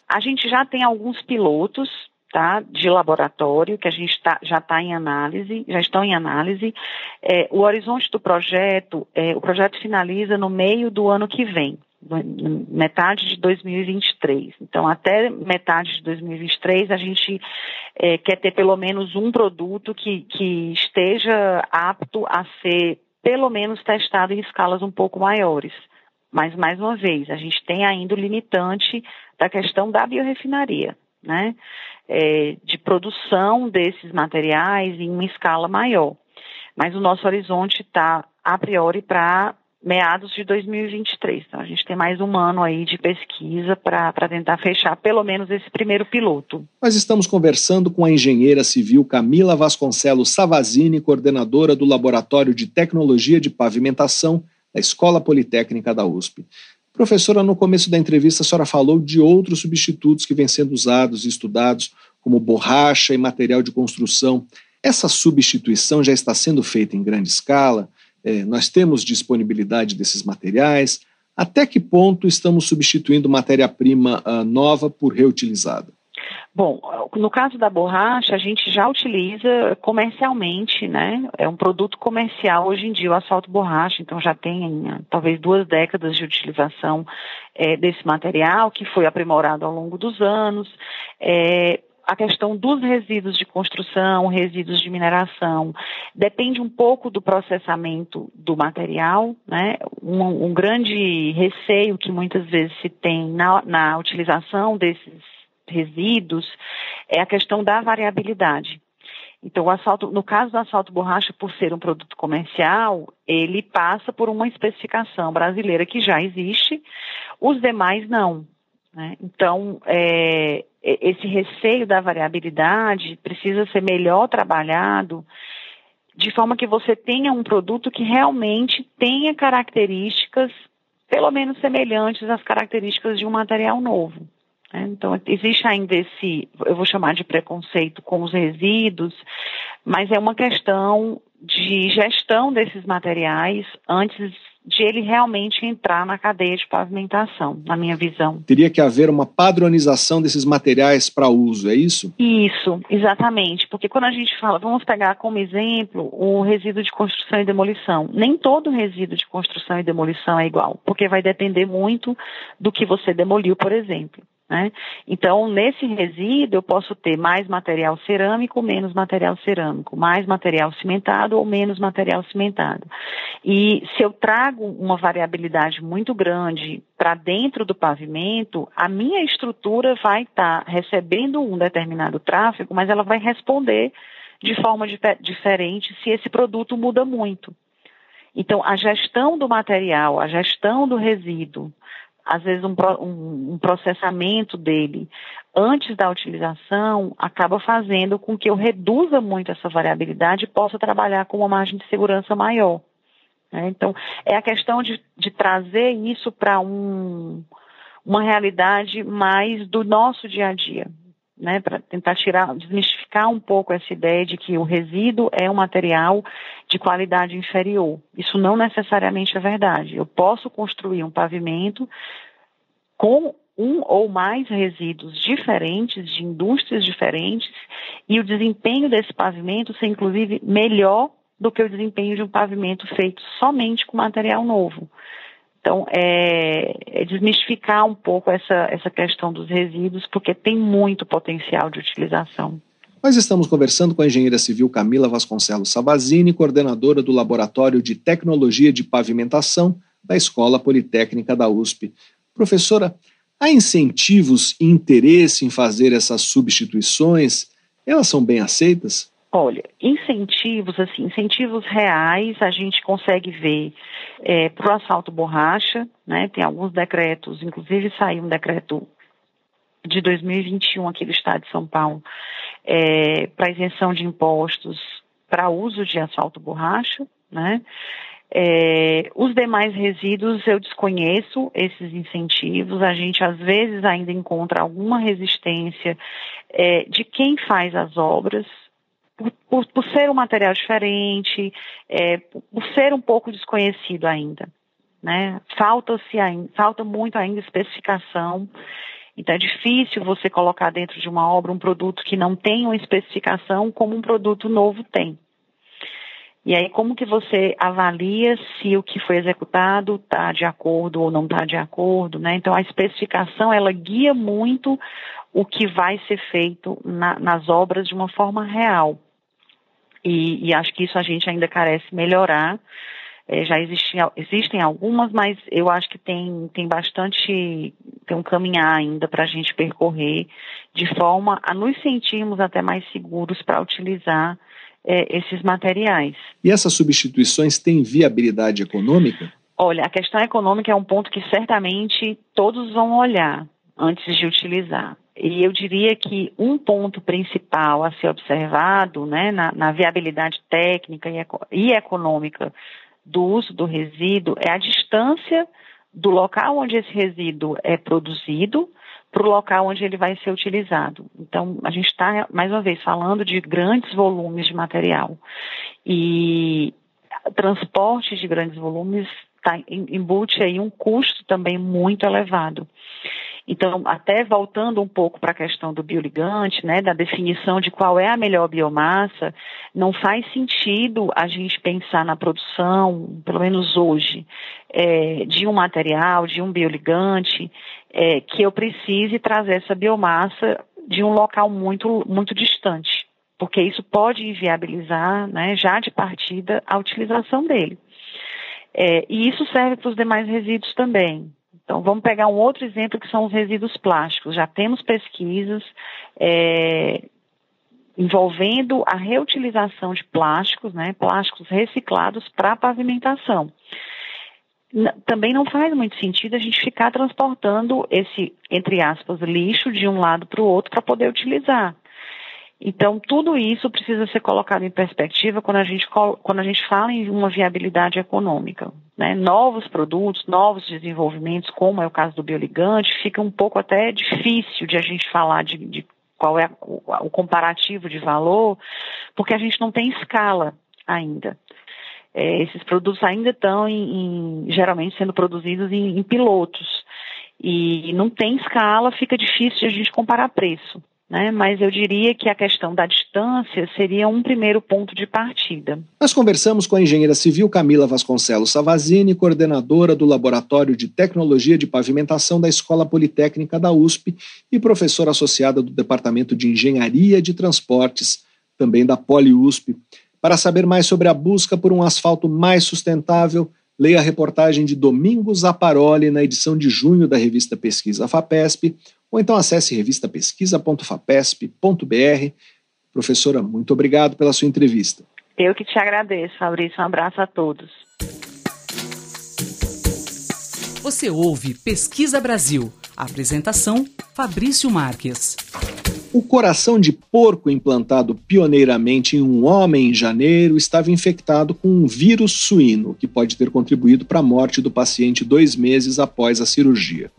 A gente já tem alguns pilotos tá, de laboratório que a gente tá, já está em análise, já estão em análise. É, o horizonte do projeto, é, o projeto finaliza no meio do ano que vem. metade de 2023. Então, até metade de 2023, a gente é, quer ter pelo menos um produto que, que esteja apto a ser pelo menos testado em escalas um pouco maiores. Mas, mais uma vez, a gente tem ainda o limitante da questão da biorefinaria, né? É, de produção desses materiais em uma escala maior. Mas o nosso horizonte está, a priori, para meados de 2023. Então, a gente tem mais um ano aí de pesquisa para tentar fechar pelo menos esse primeiro piloto. Nós estamos conversando com a engenheira civil Camila Vasconcelos Savazini, coordenadora do Laboratório de Tecnologia de Pavimentação da Escola Politécnica da USP. Professora, no começo da entrevista, a senhora falou de outros substitutos que vêm sendo usados e estudados, como borracha e material de construção. Essa substituição já está sendo feita em grande escala? É, nós temos disponibilidade desses materiais? Até que ponto estamos substituindo matéria-prima uh, nova por reutilizada? Bom, no caso da borracha, a gente já utiliza comercialmente, né? É um produto comercial hoje em dia, o asfalto borracha, então já tem talvez duas décadas de utilização é, desse material, que foi aprimorado ao longo dos anos. É, a questão dos resíduos de construção, resíduos de mineração, depende um pouco do processamento do material, né? Um, um grande receio que muitas vezes se tem na, na utilização desses resíduos é a questão da variabilidade. Então, o asfalto, no caso do asfalto borracha, por ser um produto comercial, ele passa por uma especificação brasileira que já existe, os demais não. Né? Então, é, esse receio da variabilidade precisa ser melhor trabalhado de forma que você tenha um produto que realmente tenha características, pelo menos semelhantes às características de um material novo. Né? Então, existe ainda esse, eu vou chamar de preconceito com os resíduos, mas é uma questão de gestão desses materiais antes de ele realmente entrar na cadeia de pavimentação, na minha visão. Teria que haver uma padronização desses materiais para uso, é isso? Isso, exatamente. Porque quando a gente fala, vamos pegar como exemplo o resíduo de construção e demolição. Nem todo resíduo de construção e demolição é igual, porque vai depender muito do que você demoliu, por exemplo. Né? Então, nesse resíduo, eu posso ter mais material cerâmico, menos material cerâmico, mais material cimentado ou menos material cimentado. E se eu trago uma variabilidade muito grande para dentro do pavimento, a minha estrutura vai estar tá recebendo um determinado tráfego, mas ela vai responder de forma diferente se esse produto muda muito. Então, a gestão do material, a gestão do resíduo, às vezes um, um, processamento dele antes da utilização acaba fazendo com que eu reduza muito essa variabilidade e possa trabalhar com uma margem de segurança maior. Né? Então, é a questão de, de trazer isso para um, uma realidade mais do nosso dia a dia, né, para tentar tirar, desmistificar um pouco essa ideia de que o resíduo é um material de qualidade inferior. Isso não necessariamente é verdade. Eu posso construir um pavimento com um ou mais resíduos diferentes, de indústrias diferentes, e o desempenho desse pavimento ser, inclusive, melhor do que o desempenho de um pavimento feito somente com material novo. Então, é, é, desmistificar um pouco essa, essa questão dos resíduos, porque tem muito potencial de utilização. Nós estamos conversando com a engenheira civil Camila Vasconcelos Sabazini, coordenadora do Laboratório de Tecnologia de Pavimentação da Escola Politécnica da USP. Professora, há incentivos e interesse em fazer essas substituições? Elas são bem aceitas? Olha, incentivos, assim, incentivos reais, a gente consegue ver é, para o asfalto borracha, né? Tem alguns decretos, inclusive saiu um decreto de 2021 aqui do Estado de São Paulo é, para isenção de impostos para uso de asfalto borracha, né? É, os demais resíduos eu desconheço esses incentivos. A gente às vezes ainda encontra alguma resistência é, de quem faz as obras, por, por, por ser um material diferente, é, por ser um pouco desconhecido ainda. Né? Falta-se falta muito ainda especificação. Então é difícil você colocar dentro de uma obra um produto que não tem uma especificação como um produto novo tem. E aí, como que você avalia se o que foi executado está de acordo ou não está de acordo, né? Então, a especificação, ela guia muito o que vai ser feito na, nas obras de uma forma real. E, e, acho que isso a gente ainda carece melhorar. É, já existem, existem algumas, mas eu acho que tem, tem bastante, tem um caminhar ainda para a gente percorrer, de forma a nos sentirmos até mais seguros para utilizar é, esses materiais. E essas substituições têm viabilidade econômica? Olha, a questão econômica é um ponto que certamente todos vão olhar antes de utilizar. E eu diria que um ponto principal a ser observado né, na, na viabilidade técnica e, eco, e econômica do uso do resíduo é a distância do local onde esse resíduo é produzido para o local onde ele vai ser utilizado. Então, a gente está, mais uma vez, falando de grandes volumes de material. E transporte de grandes volumes tá, embute aí um custo também muito elevado. Então, até voltando um pouco para a questão do bioligante, né, da definição de qual é a melhor biomassa, não faz sentido a gente pensar na produção, pelo menos hoje, é, de um material, de um bioligante, é, que eu precise trazer essa biomassa de um local muito, muito distante, porque isso pode inviabilizar, né, já de partida, a utilização dele. É, e isso serve para os demais resíduos também. Então, vamos pegar um outro exemplo que são os resíduos plásticos. Já temos pesquisas é, envolvendo a reutilização de plásticos, né, plásticos reciclados para pavimentação. Também não faz muito sentido a gente ficar transportando esse, entre aspas, lixo de um lado para o outro para poder utilizar. Então, tudo isso precisa ser colocado em perspectiva quando a gente, quando a gente fala em uma viabilidade econômica. Né? Novos produtos, novos desenvolvimentos, como é o caso do bioligante, fica um pouco até difícil de a gente falar de, de qual é o, o, comparativo de valor, porque a gente não tem escala ainda. É, esses produtos ainda estão, em, em, geralmente, sendo produzidos em, em pilotos. E não tem escala, fica difícil de a gente comparar preço né? mas eu diria que a questão da distância seria um primeiro ponto de partida. Nós conversamos com a engenheira civil Camila Vasconcelos Savazini, coordenadora do Laboratório de Tecnologia de Pavimentação da Escola Politécnica da USP e professora associada do Departamento de Engenharia de Transportes, também da PoliUSP. Para saber mais sobre a busca por um asfalto mais sustentável, leia a reportagem de Domingos Aparoli na edição de junho da revista Pesquisa FAPESP ou então acesse revistapesquisa.fapesp.br. Professora, muito obrigado pela sua entrevista. Eu que te agradeço, Fabrício. Um abraço a todos. Você ouve Pesquisa Brasil. apresentação: Fabrício Marques. O coração de porco implantado pioneiramente em um homem em janeiro estava infectado com um vírus suíno, que pode ter contribuído para a morte do paciente dois meses após a cirurgia.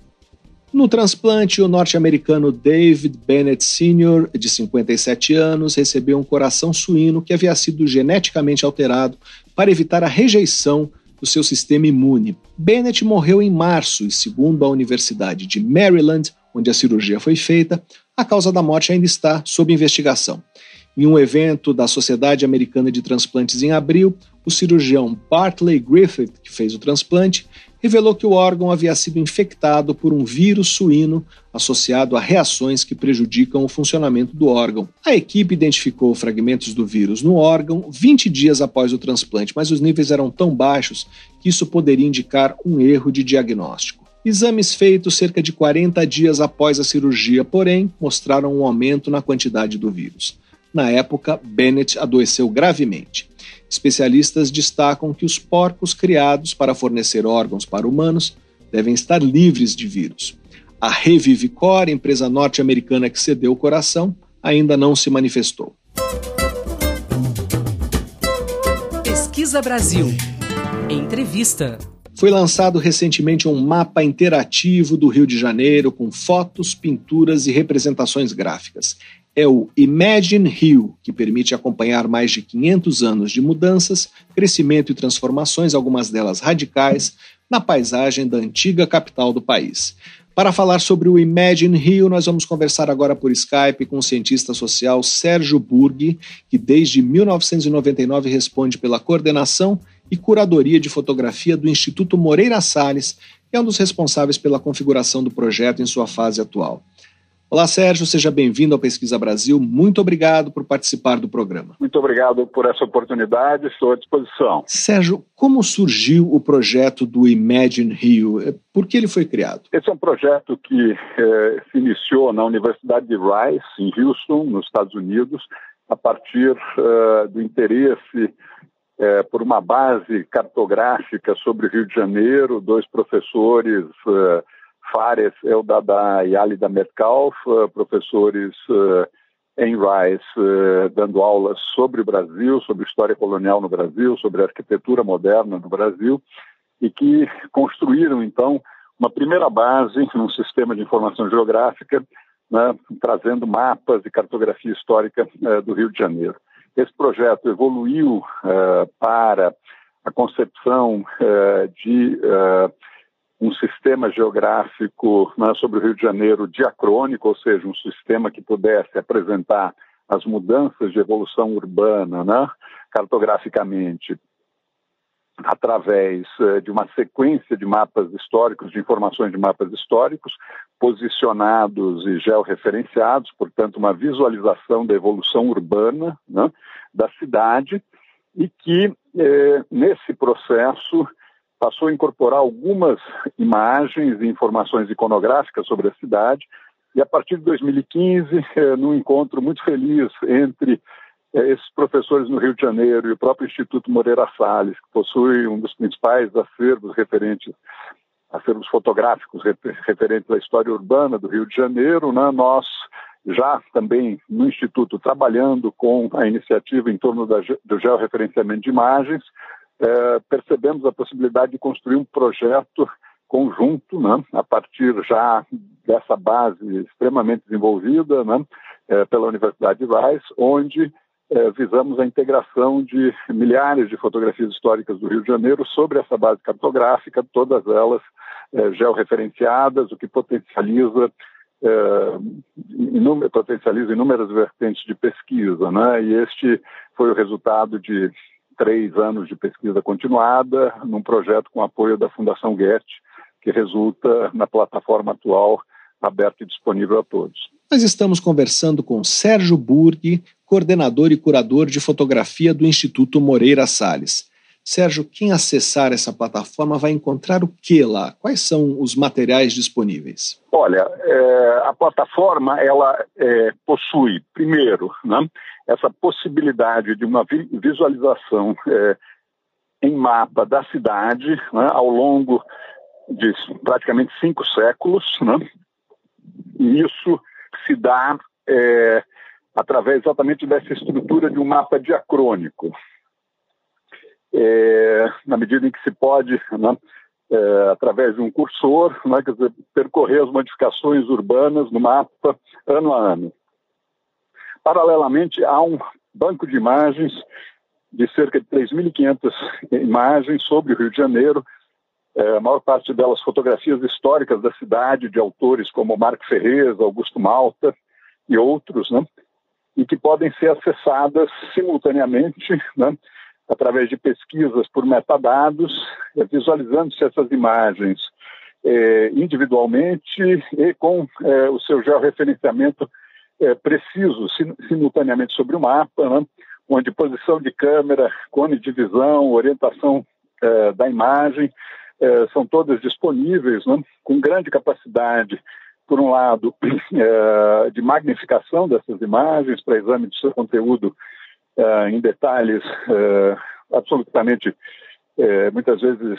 No transplante, o norte-americano David Bennett Sr., de 57 anos, recebeu um coração suíno que havia sido geneticamente alterado para evitar a rejeição do seu sistema imune. Bennett morreu em março e, segundo a Universidade de Maryland, onde a cirurgia foi feita, a causa da morte ainda está sob investigação. Em um evento da Sociedade Americana de Transplantes em abril, o cirurgião Bartley Griffith, que fez o transplante, revelou que o órgão havia sido infectado por um vírus suíno associado a reações que prejudicam o funcionamento do órgão. A equipe identificou fragmentos do vírus no órgão 20 dias após o transplante, mas os níveis eram tão baixos que isso poderia indicar um erro de diagnóstico. Exames feitos cerca de 40 dias após a cirurgia, porém, mostraram um aumento na quantidade do vírus. Na época, Bennett adoeceu gravemente. Especialistas destacam que os porcos criados para fornecer órgãos para humanos devem estar livres de vírus. A Revivicor, empresa norte-americana que cedeu o coração, ainda não se manifestou. Pesquisa Brasil. Entrevista. Foi lançado recentemente um mapa interativo do Rio de Janeiro com fotos, pinturas e representações gráficas é o Imagine Rio, que permite acompanhar mais de 500 anos de mudanças, crescimento e transformações, algumas delas radicais, na paisagem da antiga capital do país. Para falar sobre o Imagine Rio, nós vamos conversar agora por Skype com o cientista social Sérgio Burghi, que desde 1999 responde pela coordenação e curadoria de fotografia do Instituto Moreira Salles, e é um dos responsáveis pela configuração do projeto em sua fase atual. Olá, Sérgio, seja bem-vindo ao Pesquisa Brasil. Muito obrigado por participar do programa. Muito obrigado por essa oportunidade, estou à disposição. Sérgio, como surgiu o projeto do Imagine Rio? É, por que ele foi criado? Esse é um projeto que eh, se iniciou na Universidade de Rice, em Houston, nos Estados Unidos, a partir eh, do interesse eh, por uma base cartográfica sobre o Rio de Janeiro, dois professores Fares Eldadá e Alida Metcalf, eh, professores eh, em Rice, eh, dando aulas sobre o Brasil, sobre história colonial no Brasil, sobre arquitetura moderna no Brasil, e que construíram, então, uma primeira base num sistema de informação geográfica, né, trazendo mapas e cartografia histórica do Rio de Janeiro. Esse projeto evoluiu para a concepção de um sistema geográfico né, sobre o Rio de Janeiro diacrônico, ou seja, um sistema que pudesse apresentar as mudanças de evolução urbana né, cartograficamente através uh, de uma sequência de mapas históricos, de informações de mapas históricos, posicionados e georreferenciados, portanto, uma visualização da evolução urbana né, da cidade, e que, eh, nesse processo, passou a incorporar algumas imagens e informações iconográficas sobre a cidade. E a partir de 2015, eh, num encontro muito feliz entre eh, esses professores no Rio de Janeiro e o próprio Instituto Moreira Salles, que possui um dos principais acervos referentes, acervos fotográficos referentes à história urbana do Rio de Janeiro, né, nós já também no Instituto trabalhando com a iniciativa em torno da, do georreferenciamento de imagens, é, percebemos a possibilidade de construir um projeto conjunto, né, a partir já dessa base extremamente desenvolvida né, é, pela Universidade de Rice, onde é, visamos a integração de milhares de fotografias históricas do Rio de Janeiro sobre essa base cartográfica, todas elas é, georreferenciadas, o que potencializa é, inúmer, potencializa inúmeras vertentes de pesquisa, né? E este foi o resultado de três anos de pesquisa continuada num projeto com apoio da Fundação Goethe, que resulta na plataforma atual aberta e disponível a todos. Nós estamos conversando com Sérgio Burghi, coordenador e curador de fotografia do Instituto Moreira Salles. Sérgio, quem acessar essa plataforma vai encontrar o que lá? Quais são os materiais disponíveis? Olha, é, a plataforma ela é, possui, primeiro, né, essa possibilidade de uma visualização é, em mapa da cidade né, ao longo de praticamente cinco séculos. Né, e isso se dá é, através exatamente dessa estrutura de um mapa diacrônico é, na medida em que se pode, né, é, através de um cursor, né, dizer, percorrer as modificações urbanas no mapa ano a ano. Paralelamente, há um banco de imagens de cerca de 3.500 imagens sobre o Rio de Janeiro, é, a maior parte delas fotografias históricas da cidade, de autores como Marco Ferrez, Augusto Malta e outros, né, e que podem ser acessadas simultaneamente né, através de pesquisas por metadados, eh, visualizando-se essas imagens é, individualmente e com é, o seu georreferenciamento é, preciso, sim, simultaneamente sobre o mapa, né, onde posição de câmera, cone de visão, orientação da imagem são todas disponíveis, né, com grande capacidade, por um lado, de magnificação dessas imagens para exame de seu conteúdo uh, em detalhes absolutamente, uh, muitas vezes,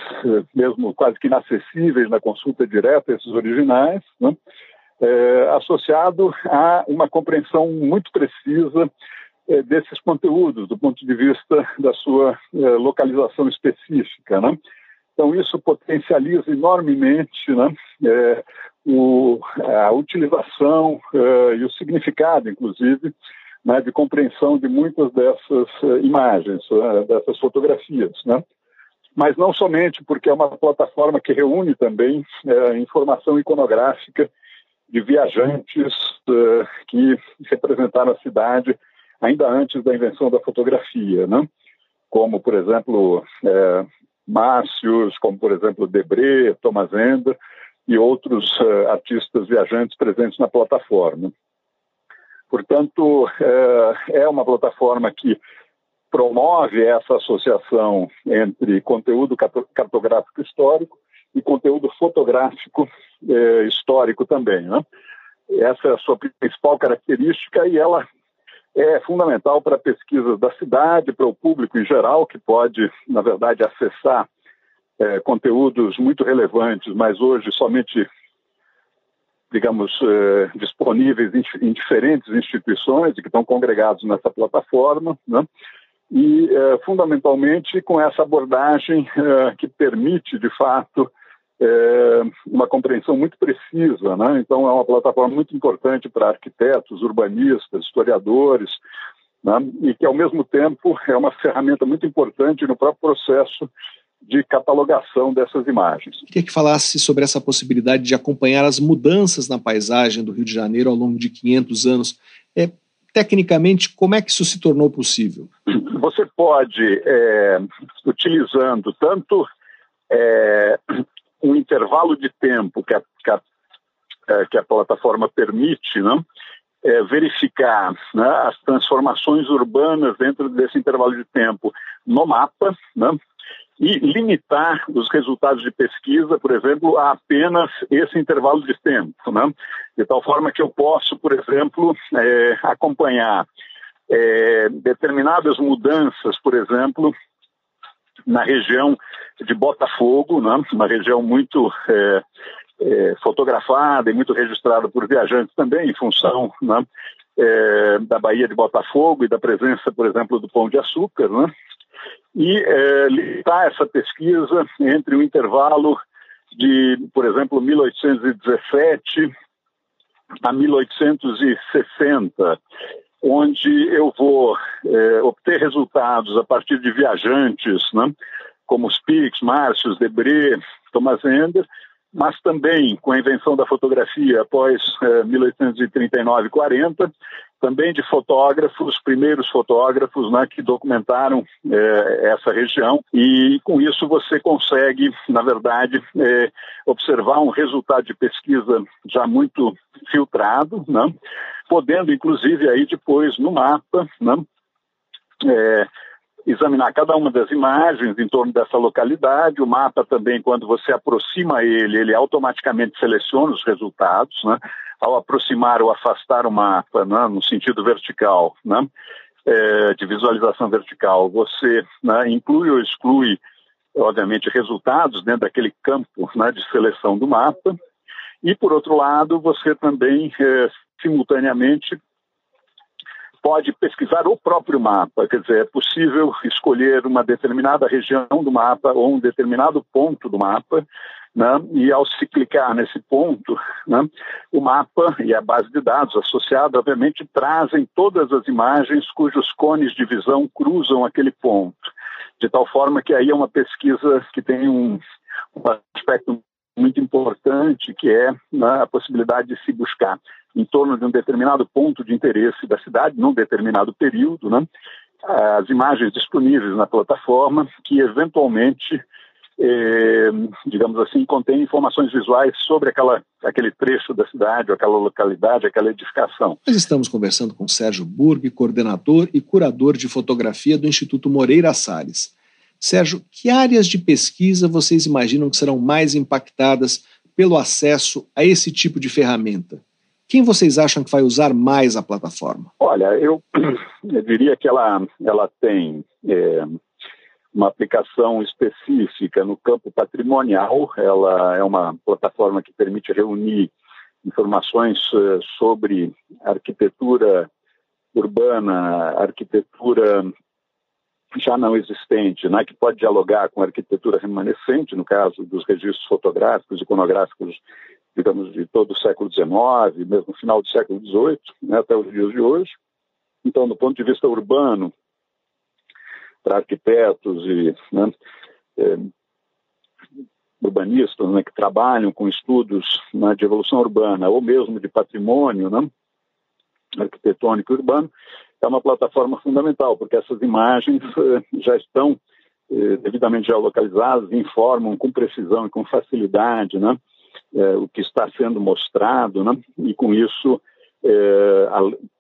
mesmo quase que inacessíveis na consulta direta, esses originais, né? Associado a uma compreensão muito precisa desses conteúdos, do ponto de vista da sua localização específica. Né? Então, isso potencializa enormemente né, é, o, a utilização é, e o significado, inclusive, né, de compreensão de muitas dessas uh, imagens, uh, dessas fotografias. Né? mas não somente, porque é uma plataforma que reúne também é, informação iconográfica de viajantes uh, que representaram a cidade ainda antes da invenção da fotografia, né? como, por exemplo, é, Márcios, como, por exemplo, Debré, Thomas Ender e outros uh, artistas viajantes presentes na plataforma. Portanto, é, é uma plataforma que promove essa associação entre conteúdo cartográfico histórico e conteúdo fotográfico eh, histórico também. Né? Essa é a sua principal característica e ela é fundamental para pesquisas da cidade, para o público em geral, que pode, na verdade, acessar eh, conteúdos muito relevantes, mas hoje somente, digamos, eh, disponíveis em, em, diferentes instituições que estão congregados nessa plataforma. Né? e, fundamentalmente, com essa abordagem que permite, de fato, eh, uma compreensão muito precisa. Né? Então, é uma plataforma muito importante para arquitetos, urbanistas, historiadores, né? e que, ao mesmo tempo, é uma ferramenta muito importante no próprio processo de catalogação dessas imagens. Queria que falasse sobre essa possibilidade de acompanhar as mudanças na paisagem do Rio de Janeiro ao longo de 500 anos. É, tecnicamente, como é que isso se tornou possível? Você pode, é, utilizando tanto é, um intervalo de tempo que a, que a, é, que a plataforma permite, não? É, verificar né, as transformações urbanas dentro desse intervalo de tempo no mapa, né, e limitar os resultados de pesquisa, por exemplo, a apenas esse intervalo de tempo, né? de tal forma que eu posso, por exemplo, é, acompanhar é, determinadas mudanças, por exemplo, na região de Botafogo, né? uma região muito é, é fotografada e muito registrada por viajantes também, em função né? É, da Baía de Botafogo e da presença, por exemplo, do Pão de Açúcar, né? e é, limitar essa pesquisa entre o intervalo de, por exemplo, 1817 a 1860, onde eu vou é, obter resultados a partir de viajantes, né, como os Pix, Márcios, Debré, Thomas Ender, mas também com a invenção da fotografia após é, 1839 e 40, também de fotógrafos, primeiros fotógrafos né, que documentaram é, essa região. E com isso você consegue, na verdade, é, observar um resultado de pesquisa já muito filtrado, né, podendo inclusive aí depois no mapa, né, é, examinar cada uma das imagens em torno dessa localidade. O mapa também, quando você aproxima ele, ele automaticamente seleciona os resultados, né? Ao aproximar ou afastar o mapa, né, no sentido vertical, né? É, de visualização vertical, você né, inclui ou exclui, obviamente, resultados dentro daquele campo né, de seleção do mapa. E, por outro lado, você também, é, simultaneamente, pode pesquisar o próprio mapa, quer dizer, é possível escolher uma determinada região do mapa ou um determinado ponto do mapa, né? e ao se clicar nesse ponto, né? o mapa e a base de dados associada, obviamente, trazem todas as imagens cujos cones de visão cruzam aquele ponto, de tal forma que aí é uma pesquisa que tem um, um aspecto muito importante, que é né, a possibilidade de se buscar em torno de um determinado ponto de interesse da cidade, num determinado período, né, as imagens disponíveis na plataforma que eventualmente, eh, digamos assim, contêm informações visuais sobre aquela, aquele trecho da cidade, aquela localidade, aquela edificação. Nós estamos conversando com Sérgio Burg, coordenador e curador de fotografia do Instituto Moreira Salles. Sérgio, que áreas de pesquisa vocês imaginam que serão mais impactadas pelo acesso a esse tipo de ferramenta? Quem vocês acham que vai usar mais a plataforma? Olha, eu, eu diria que ela, ela tem é, uma aplicação específica no campo patrimonial. Ela é uma plataforma que permite reunir informações uh, sobre arquitetura urbana, arquitetura já não existente, né, que pode dialogar com a arquitetura remanescente, no caso dos registros fotográficos, iconográficos, digamos, de todo o século XIX, mesmo final do século XVIII, né, até os dias de hoje. Então, do ponto de vista urbano, para arquitetos e né, é, urbanistas né, que trabalham com estudos né, de evolução urbana ou mesmo de patrimônio né, arquitetônico urbano, é uma plataforma fundamental, porque essas imagens eh, já estão eh, devidamente geolocalizadas, informam com precisão e com facilidade né, eh, o que está sendo mostrado, né, e com isso,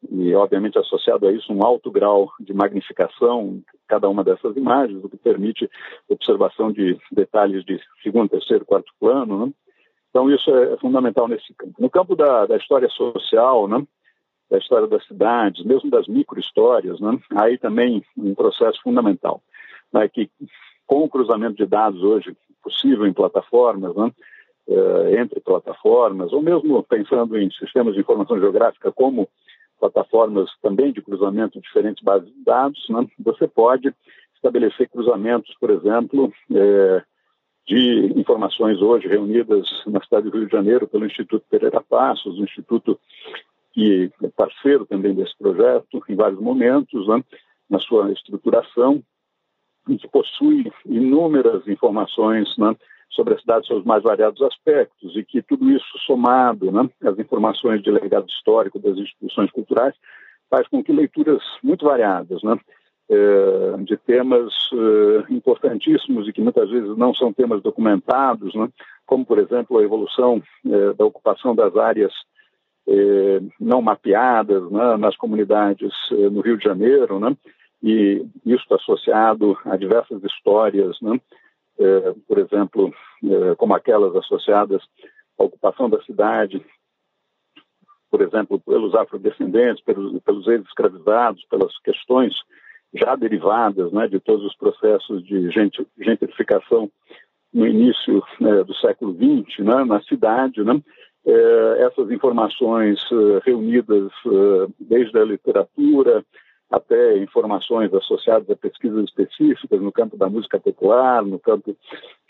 e obviamente associado a isso, um alto grau de magnificação cada uma dessas imagens, o que permite observação de detalhes de segundo, terceiro, quarto plano. Né? Então, isso é fundamental nesse campo. No campo da, da história social, né? da história das cidades, mesmo das microhistórias, né? aí também um processo fundamental, né? que com o cruzamento de dados hoje possível em plataformas, né? Uh, entre plataformas, ou mesmo pensando em sistemas de informação geográfica como plataformas também de cruzamento de diferentes bases de dados, né? você pode estabelecer cruzamentos, por exemplo, é, de informações hoje reunidas na cidade do Rio de Janeiro pelo Instituto Pereira Passos, o Instituto que é parceiro também desse projeto em vários momentos, né, na sua estruturação, e que possui inúmeras informações né, sobre a cidade, seus mais variados aspectos, e que tudo isso somado, né, as informações de legado histórico das instituições culturais, faz com que leituras muito variadas, né, eh, de temas eh, importantíssimos e que muitas vezes não são temas documentados, né, como, por exemplo, a evolução eh, da ocupação das áreas não mapeadas né, nas comunidades no Rio de Janeiro, né, e isso associado a diversas histórias, né, eh, por exemplo, como aquelas associadas à ocupação da cidade, por exemplo, pelos afrodescendentes, pelos, pelos ex-escravizados, pelas questões já derivadas né, de todos os processos de gentrificação no início né, do século XX, né, na cidade, né, é, essas informações é, reunidas é, desde a literatura até informações associadas a pesquisas específicas no campo da música popular, no campo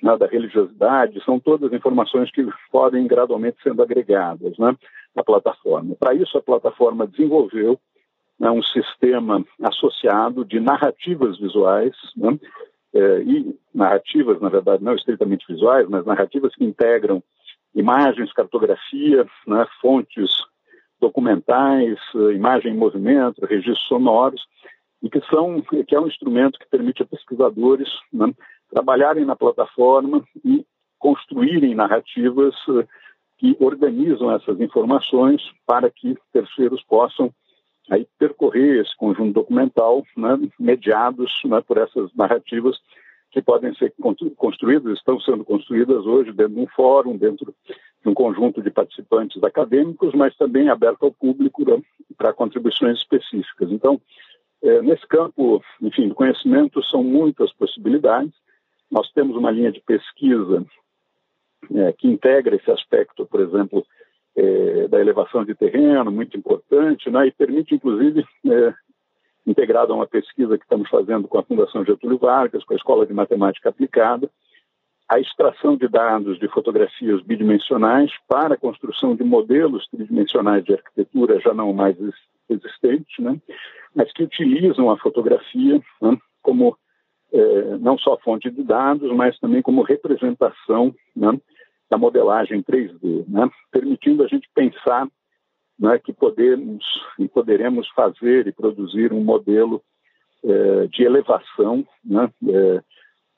né, da religiosidade, são todas informações que podem gradualmente sendo agregadas né, na plataforma. Para isso, a plataforma desenvolveu né, um sistema associado de narrativas visuais, né, é, e narrativas, na verdade, não estritamente visuais, mas narrativas que integram imagens, cartografia, né, fontes documentais, eh, imagem em movimento, registros sonoros, e que são que é um instrumento que permite a pesquisadores né, trabalharem na plataforma e construírem narrativas eh, que organizam essas informações para que terceiros possam aí percorrer esse conjunto documental, né, mediados né, por essas narrativas que podem ser construídas, estão sendo construídas hoje dentro de um fórum, dentro de um conjunto de participantes acadêmicos, mas também aberto ao público né, para contribuições específicas. Então, é, nesse campo, enfim, do conhecimento, são muitas possibilidades. Nós temos uma linha de pesquisa é, que integra esse aspecto, por exemplo, é, da elevação de terreno, muito importante, né, e permite, inclusive, é, integrado a uma pesquisa que estamos fazendo com a Fundação Getúlio Vargas, com a Escola de Matemática Aplicada, a extração de dados de fotografias bidimensionais para a construção de modelos tridimensionais de arquitetura já não mais existentes, né? mas que utilizam a fotografia né? como é, não só fonte de dados, mas também como representação né? da modelagem 3D, né? permitindo a gente pensar né, que podemos e poderemos fazer e produzir um modelo é, de elevação, né, é,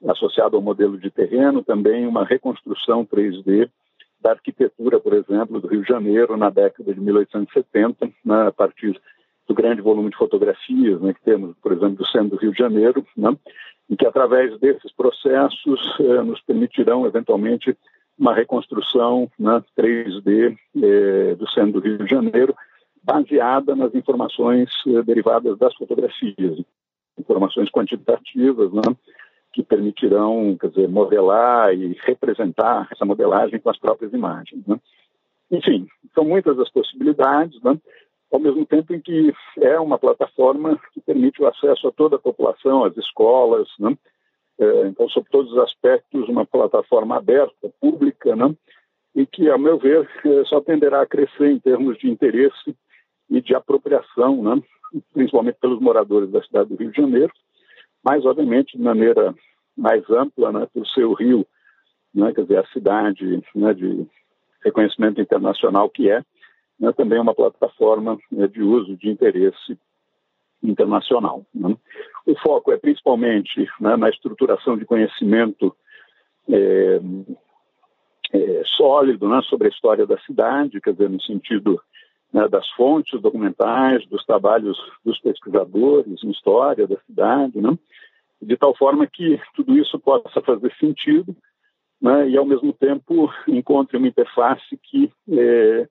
associado ao modelo de terreno, também uma reconstrução 3D da arquitetura, por exemplo, do Rio de Janeiro na década de 1870, né, a partir do grande volume de fotografias né, que temos, por exemplo, do centro do Rio de Janeiro, né, e que através desses processos eh, nos permitirão eventualmente uma reconstrução né, 3D eh, do centro do Rio de Janeiro, baseada nas informações eh, derivadas das fotografias, informações quantitativas, né, que permitirão, quer dizer, modelar e representar essa modelagem com as próprias imagens. Né. Enfim, são muitas as possibilidades, né, ao mesmo tempo em que é uma plataforma que permite o acesso a toda a população, às escolas, né, é, então, sob todos os aspectos, uma plataforma aberta, pública, né? e que, a meu ver, é, só tenderá a crescer em termos de interesse e de apropriação, né? principalmente pelos moradores da cidade do Rio de Janeiro, mas, obviamente, de maneira mais ampla, né, por ser o Rio, né, quer dizer, a cidade né, de reconhecimento internacional que é, né, também é uma plataforma né, de uso de interesse internacional. Né. O foco é principalmente né, na estruturação de conhecimento é, é, sólido né, sobre a história da cidade, quer dizer, no sentido né, das fontes documentais, dos trabalhos dos pesquisadores em história da cidade, né, de tal forma que tudo isso possa fazer sentido né, e, ao mesmo tempo, encontre uma interface que é,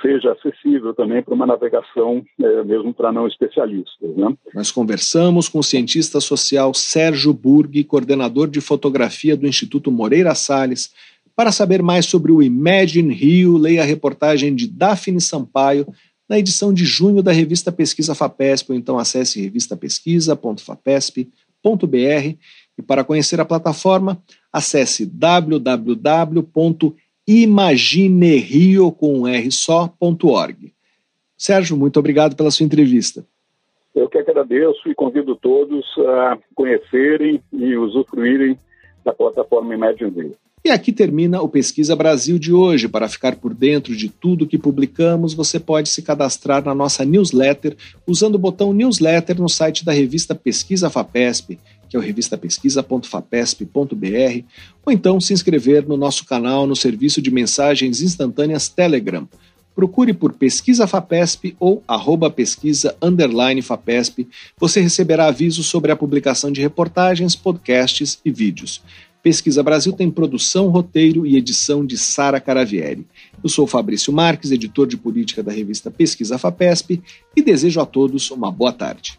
seja acessível também para uma navegação, é, mesmo para não especialistas. Né? Nós conversamos com o cientista social Sérgio Burg, coordenador de fotografia do Instituto Moreira Salles. Para saber mais sobre o Imagine Rio, leia a reportagem de Daphne Sampaio na edição de junho da revista Pesquisa FAPESP, ou então acesse revistapesquisa.fapesp.br e para conhecer a plataforma, acesse www.imaginerio com um R só.org. Sérgio, muito obrigado pela sua entrevista. Eu que agradeço e convido todos a conhecerem e usufruírem da plataforma Imagine Rio. E aqui termina o Pesquisa Brasil de hoje. Para ficar por dentro de tudo que publicamos, você pode se cadastrar na nossa newsletter usando o botão newsletter no site da revista Pesquisa FAPESP, que é o revistapesquisa.fapesp.br, ou então se inscrever no nosso canal no serviço de mensagens instantâneas Telegram. Procure por Pesquisa FAPESP ou arroba pesquisa FAPESP. Você receberá avisos sobre a publicação de reportagens, podcasts e vídeos. Pesquisa Brasil tem produção, roteiro e edição de Sara Caravieri. Eu sou Fabrício Marques, editor de política da revista Pesquisa FAPESP, e desejo a todos uma boa tarde.